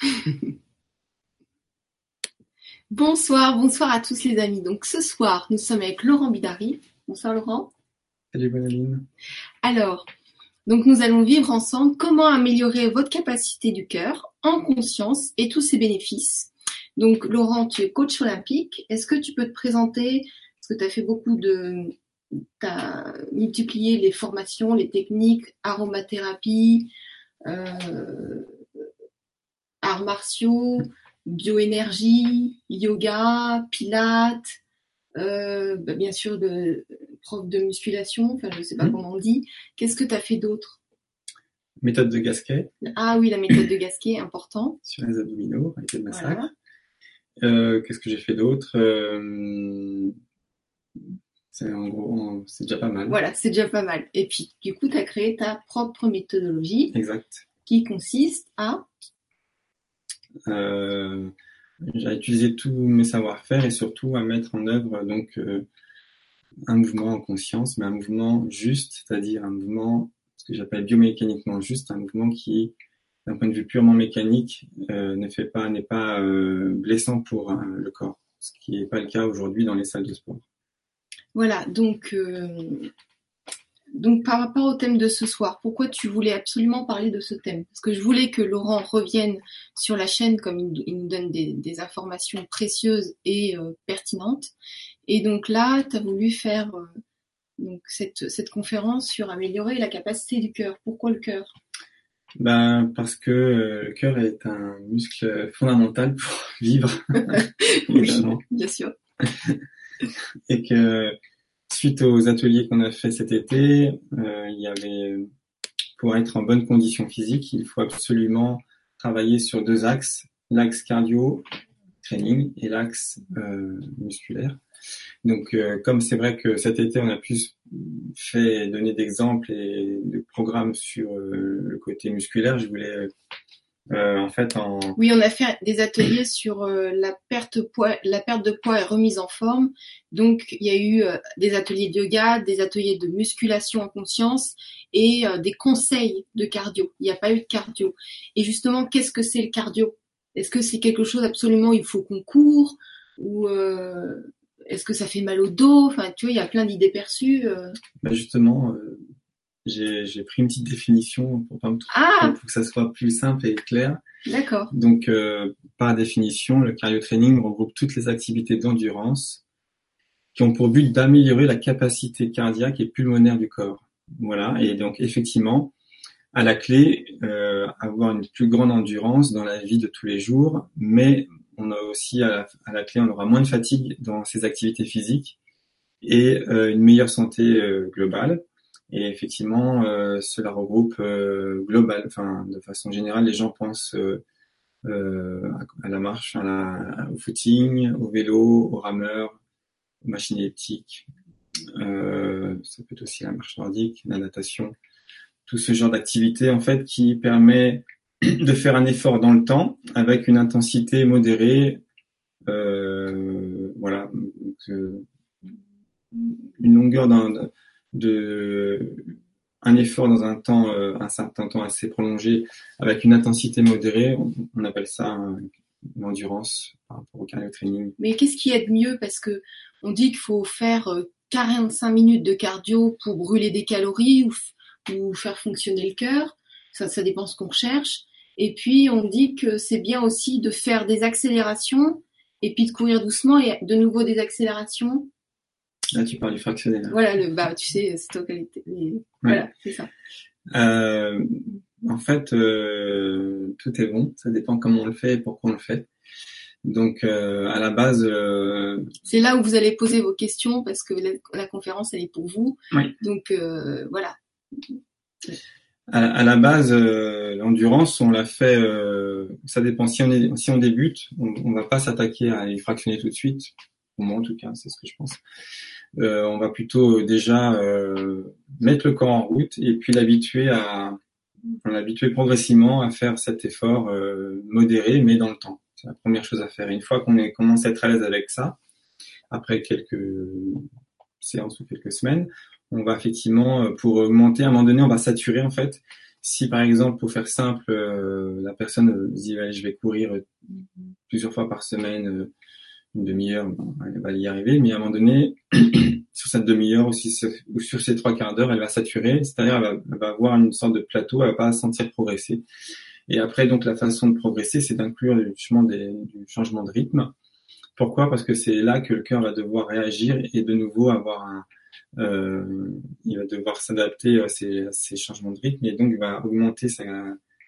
Bonsoir, bonsoir à tous les amis. Donc ce soir, nous sommes avec Laurent Bidari. Bonsoir Laurent. Salut Bonaline. Alors, donc nous allons vivre ensemble comment améliorer votre capacité du cœur en conscience et tous ses bénéfices. Donc Laurent, tu es coach olympique. Est-ce que tu peux te présenter? Parce que tu as fait beaucoup de... Tu as multiplié les formations, les techniques, aromathérapie, euh, arts martiaux, bioénergie, yoga, pilates, euh, bah, bien sûr de prof de musculation, enfin je sais pas mmh. comment on dit. Qu'est-ce que tu as fait d'autre? Méthode de Gasquet. Ah oui, la méthode de Gasquet, important. Sur les abdominaux, avec le massacre. Euh, qu'est-ce que j'ai fait d'autre? Euh, C'est en gros, c'est déjà pas mal. Voilà, c'est déjà pas mal. Et puis, du coup, tu as créé ta propre méthodologie. Exact. Qui consiste à euh, j'ai utilisé tous mes savoir-faire et surtout à mettre en œuvre donc euh, un mouvement en conscience, mais un mouvement juste, c'est-à-dire un mouvement ce que j'appelle biomécaniquement juste, un mouvement qui, d'un point de vue purement mécanique, euh, ne fait pas n'est pas euh, blessant pour le corps, ce qui n'est pas le cas aujourd'hui dans les salles de sport. Voilà, donc donc par rapport au thème de ce soir, pourquoi tu voulais absolument parler de ce thème? Parce que je voulais que Laurent revienne sur la chaîne comme il, nous donne des, informations précieuses et euh, pertinentes. Et donc là, tu as voulu faire euh, donc cette, cette conférence sur améliorer la capacité du cœur. Pourquoi le cœur? Ben, parce que euh, le cœur est un muscle fondamental pour vivre. oui, bien sûr. et que suite aux ateliers qu'on a fait cet été, euh, il y avait, pour être en bonne condition physique, il faut absolument travailler sur deux axes, l'axe cardio training et l'axe euh, musculaire. Donc, euh, comme c'est vrai que cet été, on a plus fait donner d'exemples et de programmes sur le côté musculaire, je voulais euh, en fait, en... Oui, on a fait des ateliers sur euh, la perte poids, la perte de poids et remise en forme. Donc, il y a eu euh, des ateliers de yoga, des ateliers de musculation en conscience et des conseils de cardio. Il n'y a pas eu de cardio. Et justement, qu'est-ce que c'est le cardio? Est-ce que c'est quelque chose absolument il faut qu'on court? Ou est-ce que ça fait mal au dos? Enfin, tu vois, il y a plein d'idées perçues. Bah justement j'ai pris une petite définition pour, pas ah pour que ça soit plus simple et clair. D'accord. Donc, euh, par définition, le cardio training regroupe toutes les activités d'endurance qui ont pour but d'améliorer la capacité cardiaque et pulmonaire du corps. Voilà. Et donc, effectivement, à la clé, euh, avoir une plus grande endurance dans la vie de tous les jours, mais on a aussi à la, clé, on aura moins de fatigue dans ces activités physiques et euh, une meilleure santé euh, globale. Et effectivement, euh, cela regroupe euh, global, enfin de façon générale, les gens pensent euh, euh à, la marche, à la, au footing, au vélo, au rameur, aux machines elliptiques. Euh, ça peut être aussi la marche nordique, la natation, tout ce genre d'activité en fait qui permet de faire un effort dans le temps avec une intensité modérée. voilà, une longueur d'un de un effort dans un temps, euh, un certain temps assez prolongé, avec une intensité modérée, on, appelle ça l'endurance par rapport au cardio training. Mais qu'est-ce qui est de mieux? Parce que on dit qu'il faut faire 45 euh, minutes de cardio pour brûler des calories ou, ou faire fonctionner le cœur. Ça, ça dépend ce qu'on recherche. Et puis on dit que c'est bien aussi de faire des accélérations et puis de courir doucement et de nouveau des accélérations Là, tu parles du fractionnel. Voilà, le, bah, tu sais, c'est qualité. Voilà, c'est ça. Euh, en fait, euh, tout est bon. Ça dépend comment on le fait et pourquoi on le fait. Donc, euh, à la base. Euh, c'est là où vous allez poser vos questions parce que la, conférence, elle est pour vous. Oui. Donc, euh, voilà. À, à, la base, l'endurance, on l'a fait. ça dépend. Si on, est, si on débute, on, on va pas s'attaquer à les fractionner tout de suite. En tout cas, c'est ce que je pense. Euh, on va plutôt déjà euh, mettre le corps en route et puis l'habituer à l'habituer progressivement à faire cet effort euh, modéré mais dans le temps. C'est la première chose à faire. une fois qu'on commence à être à l'aise avec ça, après quelques séances ou quelques semaines, on va effectivement pour augmenter à un moment donné, on va saturer en fait Si par exemple, pour faire simple, la personne dit je vais courir plusieurs fois par semaine, une demi-heure, elle va y arriver, mais à un moment donné, sur cette demi-heure ou, sur ces trois quarts d'heure, elle va saturer, c'est-à-dire elle, va, avoir une sorte de plateau, elle va pas sentir progresser. Et après, donc, la façon de progresser, c'est d'inclure justement des, du changement de rythme. Pourquoi? Parce que c'est là que le cœur va devoir réagir et de nouveau avoir un, euh, il va devoir s'adapter à ces, à ces, changements de rythme et donc il va augmenter sa,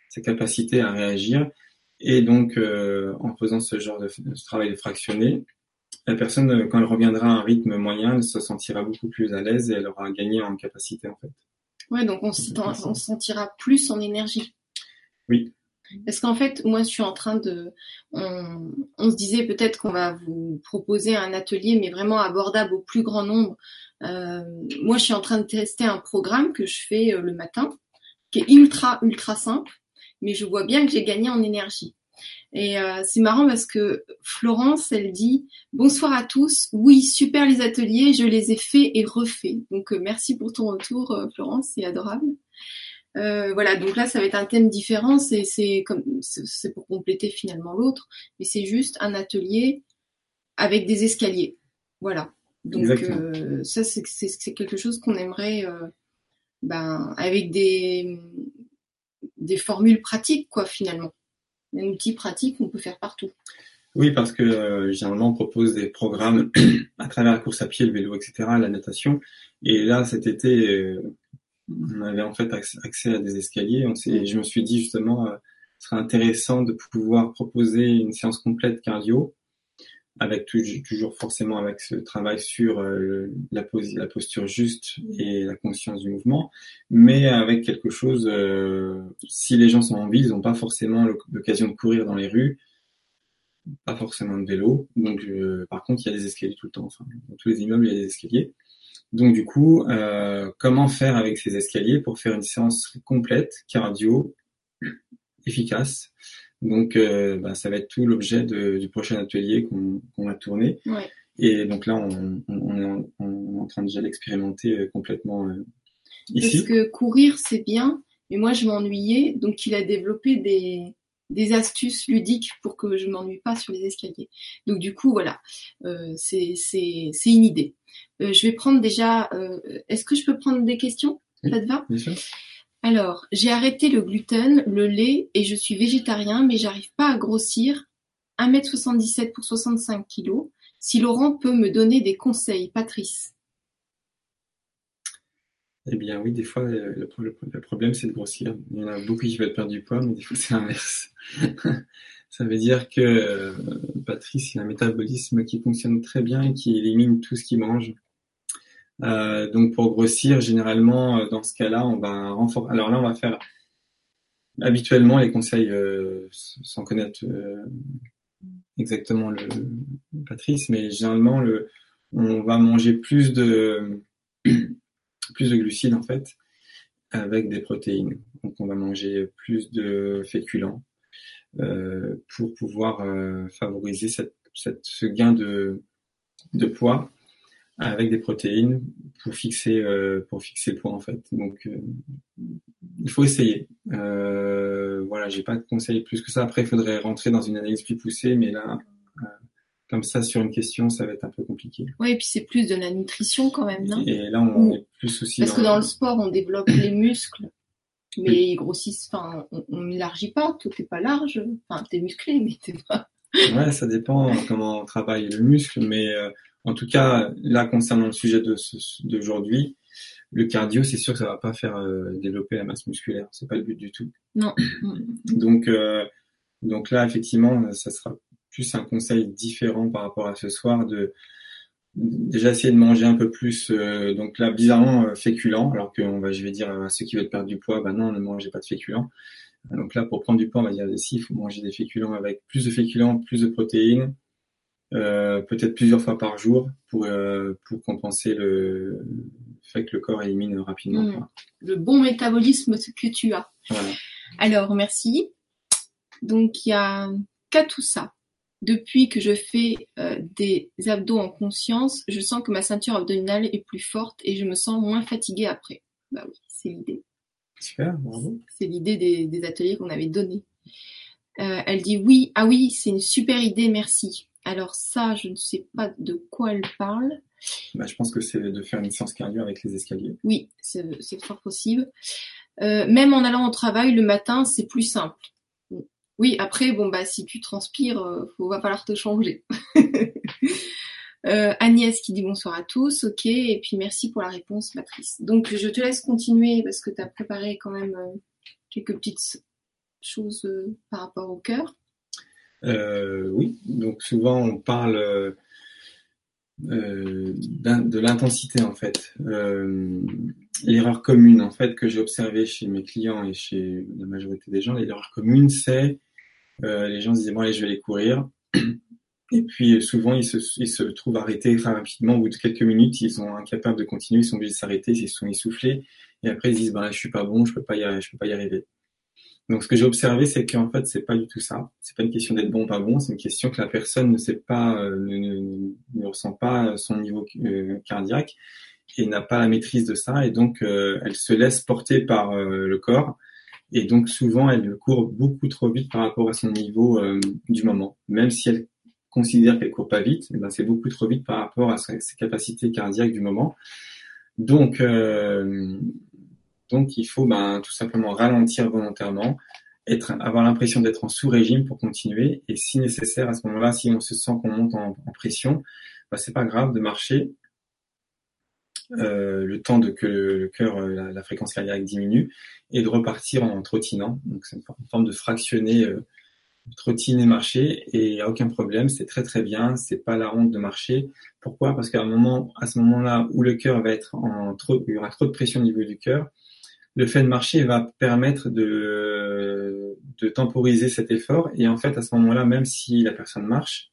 sa capacité à réagir. Et donc, euh, en faisant ce genre de, de travail fractionné, la personne, quand elle reviendra à un rythme moyen, elle se sentira beaucoup plus à l'aise et elle aura gagné en capacité en fait. Ouais, donc on, se sentira plus en énergie. Oui. Parce qu'en fait, moi, je suis en train de. On, on se disait peut-être qu'on va vous proposer un atelier, mais vraiment abordable au plus grand nombre. Euh, moi, je suis en train de tester un programme que je fais euh, le matin, qui est ultra, ultra simple, mais je vois bien que j'ai gagné en énergie. Et euh, c'est marrant parce que Florence, elle dit bonsoir à tous. Oui, super les ateliers, je les ai faits et refaits. Donc euh, merci pour ton retour, euh, Florence, c'est adorable. Euh, voilà, donc là, ça va être un thème différent. C'est c'est comme c'est pour compléter finalement l'autre, mais c'est juste un atelier avec des escaliers. Voilà. Donc euh, ça, c'est c'est quelque chose qu'on aimerait, euh, ben, avec des des formules pratiques, quoi, finalement. Un outil pratique qu'on peut faire partout. Oui, parce que euh, généralement on propose des programmes à travers la course à pied, le vélo, etc., la natation. Et là, cet été, euh, on avait en fait accès à des escaliers. On je me suis dit justement, euh, ce serait intéressant de pouvoir proposer une séance complète cardio, avec toujours forcément avec ce travail sur euh, la, posture juste et la conscience du mouvement, mais avec quelque chose. Euh, si les gens sont en ville, ils n'ont pas forcément l'occasion de courir dans les rues, pas forcément de vélo. Donc, par contre, il y a des escaliers tout le temps. Dans tous les immeubles, il y a des escaliers. Donc du coup, euh, comment faire avec ces escaliers pour faire une séance complète, cardio, efficace Donc euh, bah, ça va être tout l'objet du prochain atelier qu'on va tourner. Ouais. Et donc là, on, on, est en, on, est en, train déjà d'expérimenter euh, complètement euh, ici. Parce que courir, c'est bien, mais moi je m'ennuyais, donc il a développé des, des astuces ludiques pour que je m'ennuie pas sur les escaliers. Donc du coup, voilà, euh, c'est une idée. Je vais prendre déjà. Est-ce que je peux prendre des questions? Ça te va? Bien sûr. Alors, j'ai arrêté le gluten, le lait et je suis végétarien, mais j'arrive pas à grossir. 1m77 pour 65 kg. Si Laurent peut me donner des conseils, Patrice. Eh bien oui, des fois, le, le problème, c'est de grossir. Il y en a beaucoup qui veulent perdre du poids, mais des fois, c'est l'inverse. Ça veut dire que euh, Patrice, il a un métabolisme qui fonctionne très bien et qui élimine tout ce qu'il mange. Euh, donc pour grossir, généralement, euh, dans ce cas-là, on va renforcer. Alors là, on va faire habituellement les conseils euh, sans connaître exactement le, Patrice, mais généralement, le, on va manger plus de plus de glucides en fait avec des protéines. Donc on va manger plus de féculents pour pouvoir favoriser ce gain de, de poids avec des protéines pour fixer euh, pour fixer le poids en fait. Donc euh, il faut essayer. Euh, voilà, j'ai pas de conseils plus que ça. Après, il faudrait rentrer dans une analyse plus poussée, mais là, comme ça sur une question, ça va être un peu compliqué. Oui, et puis c'est plus de la nutrition quand même, non? Et là, on est plus aussi. Parce que dans le sport, on développe les muscles, mais ils grossissent. Enfin, on n'élargit pas. Tout n'est pas large. Enfin, t'es musclé, mais t'es pas. ouais, ça dépend comment on travaille le muscle, mais euh, en tout cas, là concernant le sujet d'aujourd'hui, le cardio, c'est sûr que ça va pas faire euh, développer la masse musculaire. C'est pas le but du tout. Non. donc, euh, donc là, effectivement, ça sera plus un conseil différent par rapport à ce soir de déjà essayer de manger un peu plus euh, donc là bizarrement euh, féculent alors que on va je vais dire à ceux qui veulent perdre du poids bah non ne mangez pas de féculents donc là pour prendre du poids on va dire si il faut manger des féculents avec plus de féculents plus de protéines peut-être plusieurs fois par jour pour euh, pour compenser le fait que le corps élimine rapidement mmh. le bon métabolisme que tu as voilà. alors merci donc il y a qu'à tout ça depuis que je fais euh, des abdos en conscience, je sens que ma ceinture abdominale est plus forte et je me sens moins fatiguée après. Bah oui, c'est l'idée. Super, bravo. C'est l'idée des, des ateliers qu'on avait donnés. Euh, elle dit oui, ah oui, c'est une super idée, merci. Alors ça, je ne sais pas de quoi elle parle. Bah, je pense que c'est de faire une séance cardio avec les escaliers. Oui, c'est fort possible. Euh, même en allant au travail le matin, c'est plus simple. Oui, après, bon bah si tu transpires, euh, faut, va falloir te changer. Euh, Agnès qui dit bonsoir à tous, ok, et puis merci pour la réponse, Patrice. Donc je te laisse continuer parce que tu as préparé quand même euh, quelques petites choses par rapport au cœur. Euh, oui, donc souvent on parle euh, de l'intensité en fait. Euh, l'erreur commune en fait que j'ai observée chez mes clients et chez la majorité des gens, l'erreur commune c'est euh, les gens se disent bon allez je vais aller courir. Et puis souvent ils se, ils se trouvent arrêtés très rapidement. Au bout de quelques minutes ils sont incapables de continuer, ils sont obligés de s'arrêter, ils sont essoufflés. Et après ils se disent ben là je suis pas bon, je peux pas y je peux pas y arriver. Donc ce que j'ai observé, c'est qu'en fait, c'est pas du tout ça. C'est pas une question d'être bon ou pas bon, c'est une question que la personne ne sait pas, euh, ne, ne- ressent pas son niveau euh, cardiaque et n'a pas la maîtrise de ça, et donc euh, elle se laisse porter par euh, le corps, et donc souvent elle court beaucoup trop vite par rapport à son niveau euh, du moment. Même si elle considère qu'elle court pas vite, eh ben, c'est beaucoup trop vite par rapport à ses capacités cardiaques du moment. Donc euh, donc il faut ben, tout simplement ralentir volontairement, être, avoir l'impression d'être en sous-régime pour continuer. Et si nécessaire, à ce moment-là, si on se sent qu'on monte en, pression, ben, c'est pas grave de marcher euh, le temps que le, cœur, euh, la, fréquence cardiaque diminue, et de repartir en trottinant. Donc c'est une, for- une forme de fractionner, euh, trottiner, marcher, et il n'y a aucun problème, c'est très très bien, c'est pas la honte de marcher. Pourquoi? Parce qu'à ce moment-là où le cœur va être en trop, il y aura trop de pression au niveau du cœur, le fait de marcher va permettre de, de temporiser cet effort. Et en fait, à ce moment-là, même si la personne marche,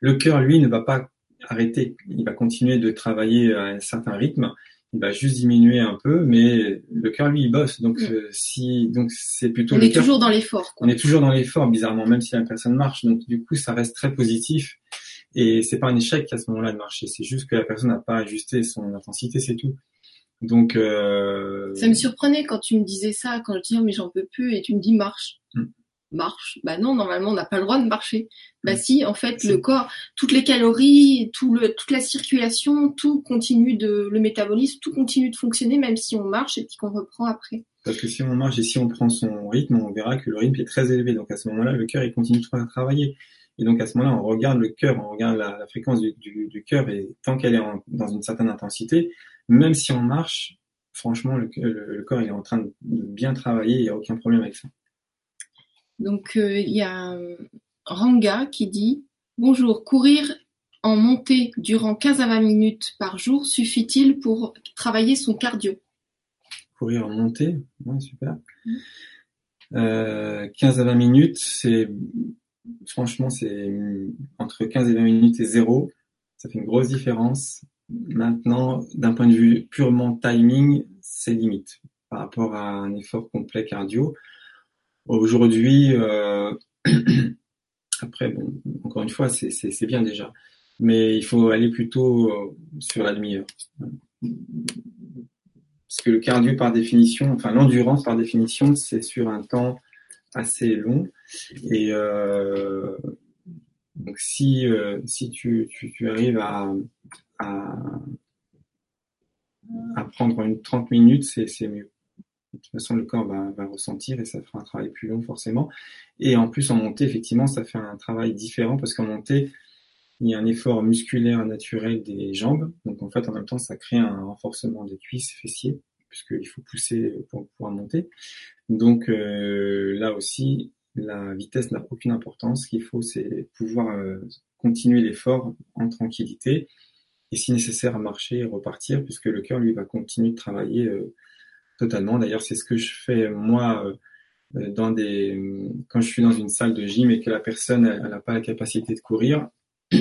le cœur, lui, ne va pas arrêter. Il va continuer de travailler à un certain rythme. Il va juste diminuer un peu, mais le cœur, lui, il bosse. Donc, Mm. euh, si, donc c'est plutôt On le est toujours dans l'effort. On est toujours dans l'effort, bizarrement, même si la personne marche. Donc, du coup, ça reste très positif. Et c'est pas un échec à ce moment-là de marcher. C'est juste que la personne n'a pas ajusté son intensité, c'est tout. Donc, euh, Ça me surprenait quand tu me disais ça, quand je disais oh, mais j'en peux plus, et tu me dis marche. Mm. Marche. Bah non, normalement on n'a pas le droit de marcher. Bah Mm. si, en fait, le corps, toutes les calories, tout le, toute la circulation, tout continue de, le métabolisme, tout continue de fonctionner même si on marche et puis qu'on reprend après. Parce que si on marche et si on prend son rythme, on verra que le rythme est très élevé. Donc à ce moment-là, le cœur il continue de tra- travailler. Et donc à ce moment-là, on regarde le cœur, on regarde la, la fréquence du, du, du cœur et tant qu'elle est en- dans une certaine intensité, même si on marche, franchement, le, le- le corps il est en train de bien travailler, il n'y a aucun problème avec ça. Donc euh, il y a euh, Ranga qui dit bonjour, courir en montée durant 15 à 20 minutes par jour suffit-il pour travailler son cardio? Courir en montée, ouais, super. Euh, 15 à 20 minutes, c'est franchement c'est entre 15 et 20 minutes et zéro, ça fait une grosse différence. Maintenant, d'un point de vue purement timing, c'est limite par rapport à un effort complet cardio. Aujourd'hui, euh, après, bon, encore une fois, c'est bien déjà, mais il faut aller plutôt euh, sur la demi-heure. Parce que le cardio, par définition, enfin l'endurance, par définition, c'est sur un temps assez long. Et euh, donc si si tu arrives à, à prendre une 30 minutes, c'est c'est mieux. De toute façon, le corps va, va ressentir et ça fera un travail plus long forcément. Et en plus, en montée, effectivement, ça fait un travail différent parce qu'en montée, il y a un effort musculaire naturel des jambes. Donc en fait, en même temps, ça crée un renforcement des cuisses, fessiers, puisqu'il faut pousser pour pouvoir monter. Donc euh, là aussi, la vitesse n'a aucune importance. Ce qu'il faut, c'est pouvoir euh, continuer l'effort en tranquillité et si nécessaire marcher et repartir, puisque le cœur, lui, va continuer de travailler euh, totalement. D'ailleurs, c'est ce que je fais moi euh, dans des quand je suis dans une salle de gym et que la personne elle n'a pas la capacité de courir.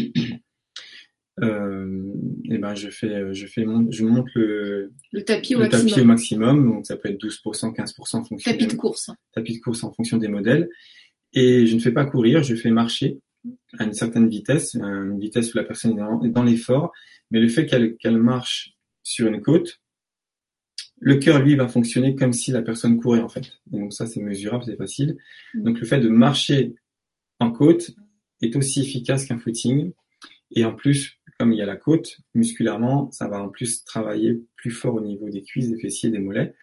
Euh, et ben je fais je fais mon, je monte le, Le tapis au le maximum. tapis au maximum donc ça peut être 12% 15% en fonction Tapis des- de course. hein. tapis de course en fonction des modèles. Et je ne fais pas courir, je fais marcher à une certaine vitesse, euh, une vitesse où la personne est dans, est dans l'effort. Mais le fait qu'elle qu'elle marche sur une côte, le cœur, lui, va fonctionner comme si la personne courait, en fait. Et donc ça, c'est mesurable, c'est facile. Donc le fait de marcher en côte est aussi efficace qu'un footing. Et en plus, comme il y a la côte, musculairement, ça va en plus travailler plus fort au niveau des cuisses, des fessiers, des mollets.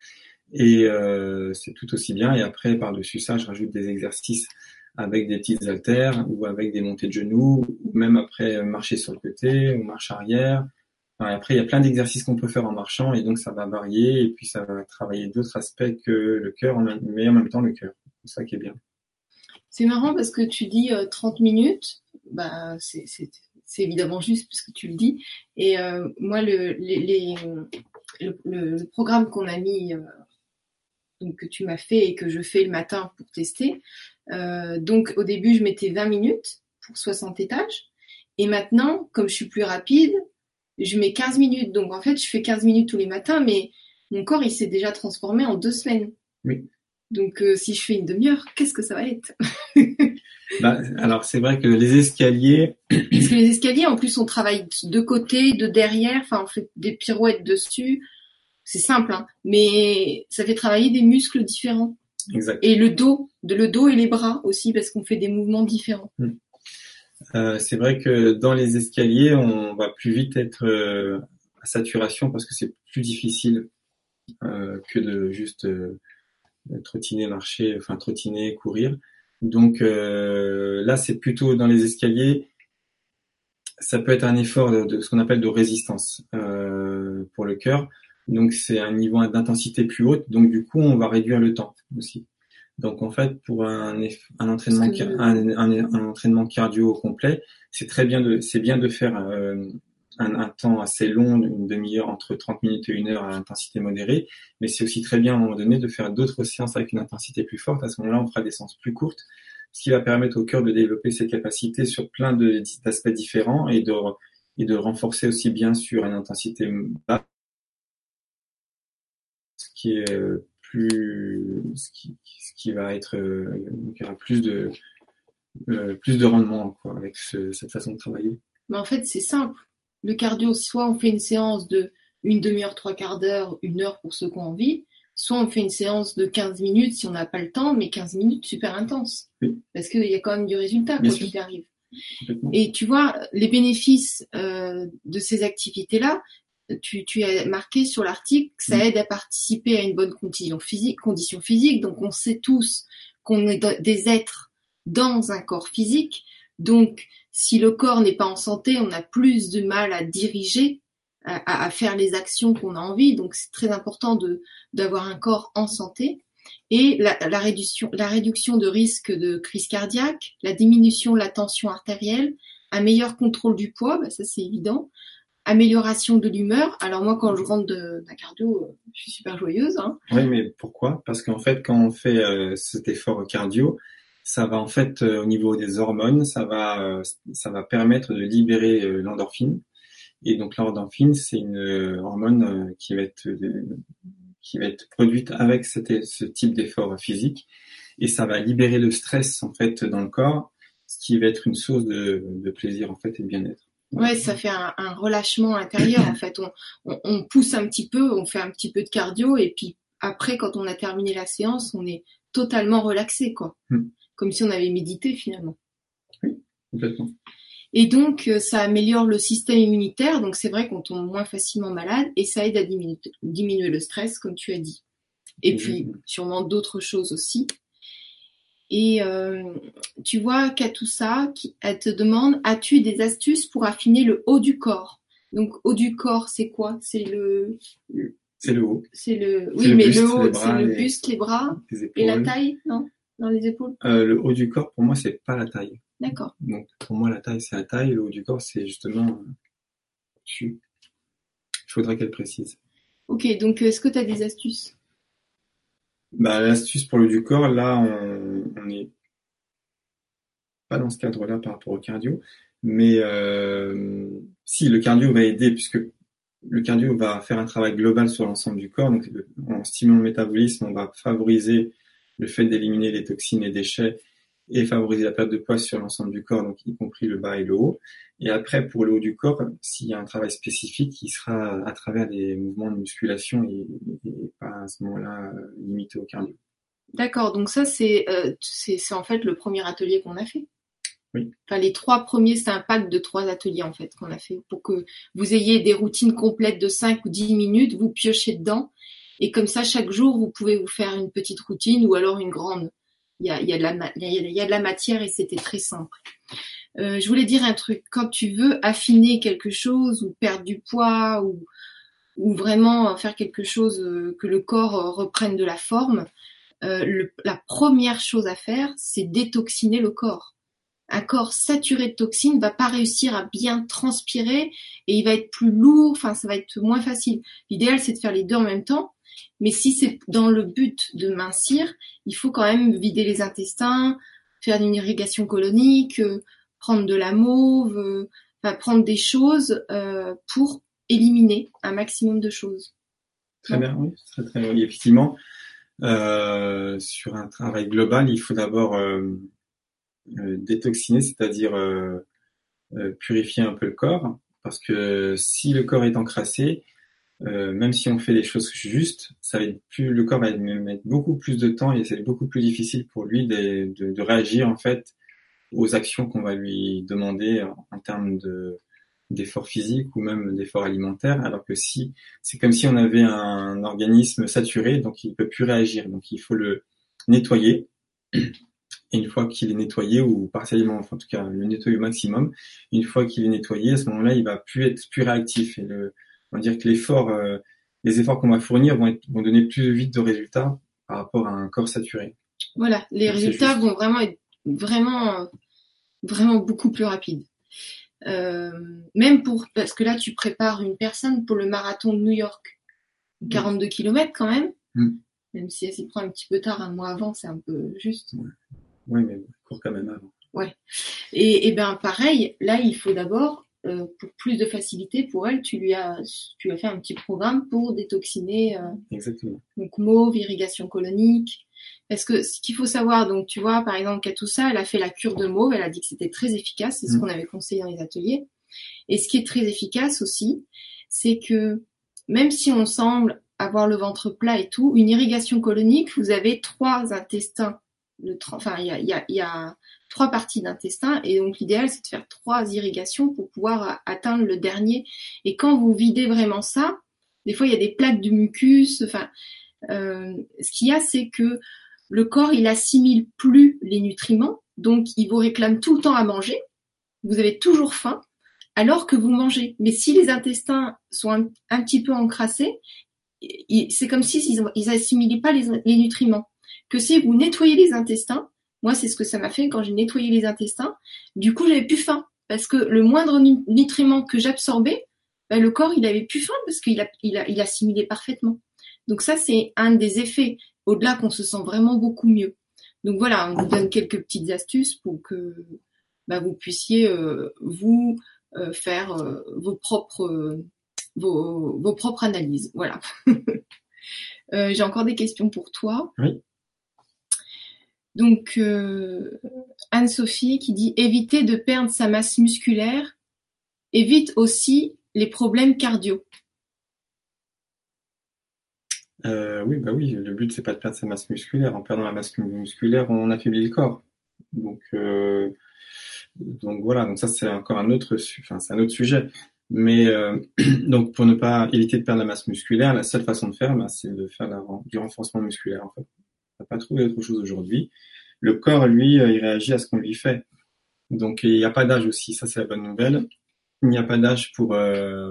Et euh, c'est tout aussi bien. Et après, par-dessus ça, je rajoute des exercices avec des petites haltères ou avec des montées de genoux, ou même après marcher sur le côté ou marche arrière. après, il y a plein d'exercices qu'on peut faire en marchant et donc ça va varier et puis ça va travailler d'autres aspects que le cœur, mais en même temps le cœur. C'est ça qui est bien. C'est marrant parce que tu dis 30 euh, minutes, bah, c'est évidemment juste puisque tu le dis. Et euh, moi, le, programme qu'on a mis, euh, que tu m'as fait et que je fais le matin pour tester, euh, donc au début, je mettais 20 minutes pour 60 étages. Et maintenant, comme je suis plus rapide, je mets 15 minutes. Donc en fait, je fais 15 minutes tous les matins, mais mon corps, il s'est déjà transformé en deux semaines. Oui. Donc euh, si je fais une demi-heure, qu'est-ce que ça va être? Bah, Alors c'est vrai que les escaliers... Parce que les escaliers, en plus, on travaille de côté, de derrière, enfin on fait des pirouettes dessus. C'est simple, hein, mais ça fait travailler des muscles différents. Et le dos, de le dos et les bras aussi, parce qu'on fait des mouvements différents. Hmm. Euh, c'est vrai que dans les escaliers, on va plus vite être euh, à saturation parce que c'est plus difficile euh, que de juste trottiner, marcher, enfin trottiner, courir. Donc là, c'est plutôt dans les escaliers. Ça peut être un effort de, de ce qu'on appelle de résistance pour le cœur. Donc c'est un niveau d'intensité plus haute. Donc du coup, on va réduire le temps aussi. Donc en fait, pour un, un entraînement, un, entraînement cardio complet, c'est très bien de, c'est bien de faire euh, un, un, temps assez long, une demi-heure entre 30 minutes et une heure à intensité modérée, mais c'est aussi très bien à un moment donné de faire d'autres séances avec une intensité plus forte. À ce moment-là, on fera des séances plus courtes, ce qui va permettre au cœur de développer ses capacités sur plein d'aspects différents et de, et de renforcer aussi bien sur une intensité basse qui est euh, plus, ce qui, ce qui va être, euh, il y aura plus de, euh, plus de rendement quoi, avec cette façon de travailler. Mais en fait, c'est simple. Le cardio, soit on fait une séance de une demi-heure, trois quarts d'heure, une heure pour ceux qui ont envie, soit on fait une séance de 15 minutes si on n'a pas le temps, mais 15 minutes super intense. Parce qu'il y a quand même du résultat quand il arrive. Et tu vois, les bénéfices euh, de ces activités-là, tu, tu as marqué sur l'article que ça mm. aide à participer à une bonne condition physique, condition physique. Donc on sait tous qu'on est des êtres dans un corps physique. Donc si le corps n'est pas en santé, on a plus de mal à diriger, à, à faire les actions qu'on a envie. Donc c'est très important de d'avoir un corps en santé. Et la, la, réduction, la réduction de risque de crise cardiaque, la diminution de la tension artérielle, un meilleur contrôle du poids, bah ça c'est évident, amélioration de l'humeur. Alors moi, quand je rentre d'un cardio, je suis super joyeuse. Hein. Oui, mais pourquoi? Parce qu'en fait, quand on fait euh, cet effort cardio, ça va en fait euh, au niveau des hormones, ça va euh, ça va permettre de libérer l'endorphine. Et donc l'endorphine, c'est une hormone qui va être qui va être produite avec ce type d'effort physique, et ça va libérer le stress en fait dans le corps, ce qui va être une source de, de plaisir en fait et de bien-être. Ouais, ça fait un, un, relâchement intérieur en fait. On, on, on, pousse un petit peu, on fait un petit peu de cardio et puis après, quand on a terminé la séance, on est totalement relaxé, quoi. Hmm. Comme si on avait médité finalement. Oui, complètement. Et donc, euh, ça améliore le système immunitaire, donc c'est vrai qu'on tombe moins facilement malade et ça aide à diminuer, diminuer le stress, comme tu as dit. Et puis, sûrement d'autres choses aussi. Et euh, tu vois qu'à tout ça, elle te demande as-tu des astuces pour affiner le haut du corps? Donc haut du corps, c'est quoi? C'est le, c'est le haut. C'est le oui, mais le haut, c'est le buste, les bras et la taille, non? Dans les épaules? Euh, le haut du corps, pour moi, c'est pas la taille. D'accord. Donc pour moi, la taille, c'est la taille. Le haut du corps, c'est justement Je faudrait qu'elle précise. Ok, donc est-ce que tu as des astuces? Bah, l'astuce pour le du corps, là, on n'est pas dans ce cadre-là par rapport au cardio, mais euh, si le cardio va aider, puisque le cardio va faire un travail global sur l'ensemble du corps, donc en stimulant le métabolisme, on va favoriser le fait d'éliminer les toxines et déchets et favoriser la perte de poids sur l'ensemble du corps, donc y compris le bas et le haut. Et après, pour le haut du corps, s'il y a un travail spécifique, qui sera à travers des mouvements de musculation et, pas à ce moment-là limité au cardio. D'accord, donc ça c'est euh, c'est en fait le premier atelier qu'on a fait? Oui. Enfin, les trois premiers, c'est un pack de trois ateliers en fait qu'on a fait pour que vous ayez des routines complètes de 5 ou 10 minutes, vous piochez dedans et comme ça chaque jour vous pouvez vous faire une petite routine ou alors une grande. Il y a, de, la, matière et c'était très simple. Euh, je voulais dire un truc. Quand tu veux affiner quelque chose ou perdre du poids ou, ou vraiment faire quelque chose euh, que le corps euh, reprenne de la forme, la première chose à faire, c'est détoxiner le corps. Un corps saturé de toxines va pas réussir à bien transpirer et il va être plus lourd. Enfin, ça va être moins facile. L'idéal, c'est de faire les deux en même temps. Mais si c'est dans le but de mincir, il faut quand même vider les intestins, faire une irrigation colonique, prendre de la mauve, euh, prendre des choses euh, pour éliminer un maximum de choses. Très bien, oui, très très bien. Effectivement, euh, sur un travail global, il faut d'abord détoxiner, c'est-à-dire purifier un peu le corps, parce que si le corps est encrassé, même si on fait les choses justes, ça va être plus, le corps va mettre beaucoup plus de temps et c'est beaucoup plus difficile pour lui de, de, de réagir en fait aux actions qu'on va lui demander en, termes de d'efforts physiques ou même d'efforts alimentaires, alors que si c'est comme si on avait un organisme saturé, donc il peut plus réagir, donc il faut le nettoyer. Et une fois qu'il est nettoyé ou partiellement, enfin, en tout cas le nettoyer au maximum, une fois qu'il est nettoyé, à ce moment-là, il va plus être plus réactif. Et le, on va dire que l'effort, euh, les efforts qu'on va fournir vont, être, vont donner plus vite de résultats par rapport à un corps saturé. Voilà, les résultats vont vraiment être vraiment, vraiment beaucoup plus rapide. Euh, même pour, parce que là, tu prépares une personne pour le marathon de New York. 42 km quand même. Mm. Même si elle s'y prend un petit peu tard, un mois avant, c'est un peu juste. Oui, mais court quand même avant. Ouais. Et, et ben pareil, là, il faut d'abord, euh, pour plus de facilité pour elle, tu lui as, tu as fait un petit programme pour détoxiner. Euh, Exactement. Donc mauve, irrigation colonique, parce que ce qu'il faut savoir, donc tu vois, par exemple, qu'à tout ça, elle a fait la cure de mauve, elle a dit que c'était très efficace, c'est ce mm. qu'on avait conseillé dans les ateliers. Et ce qui est très efficace aussi, c'est que même si on semble avoir le ventre plat et tout, une irrigation colonique, vous avez trois intestins. Enfin, il y a, trois parties d'intestin et donc l'idéal c'est de faire trois irrigations pour pouvoir atteindre le dernier. Et quand vous videz vraiment ça, des fois il y a des plaques de mucus. Enfin, euh, ce qu'il y a, c'est que le corps, il assimile plus les nutriments, donc il vous réclame tout le temps à manger. Vous avez toujours faim, alors que vous mangez. Mais si les intestins sont un, petit peu encrassés, c'est comme si ils, assimilaient pas les, nutriments. Que si vous nettoyez les intestins, moi c'est ce que ça m'a fait quand j'ai nettoyé les intestins. Du coup, j'avais plus faim parce que le moindre nutriment que j'absorbais, ben, le corps il avait plus faim parce qu'il il assimilait parfaitement. Donc ça c'est un des effets au-delà qu'on se sent vraiment beaucoup mieux. Donc voilà, on vous donne quelques petites astuces pour que bah, vous puissiez euh, vous euh, faire euh, vos propres vos, propres analyses. Voilà. J'ai encore des questions pour toi. Oui. Donc Anne-Sophie qui dit éviter de perdre sa masse musculaire, évite aussi les problèmes cardio. Euh, oui, bah oui, le but c'est pas de perdre sa masse musculaire. En perdant la masse musculaire, on affaiblit le corps. Donc, euh, donc voilà. Donc ça c'est encore un autre, enfin un autre sujet. Mais euh, donc pour ne pas éviter de perdre la masse musculaire, la seule façon de faire, bah, c'est de faire du renforcement musculaire. En fait, n'a pas trouvé autre chose aujourd'hui. Le corps, lui, il réagit à ce qu'on lui fait. Donc il n'y a pas d'âge aussi. Ça c'est la bonne nouvelle. Il n'y a pas d'âge pour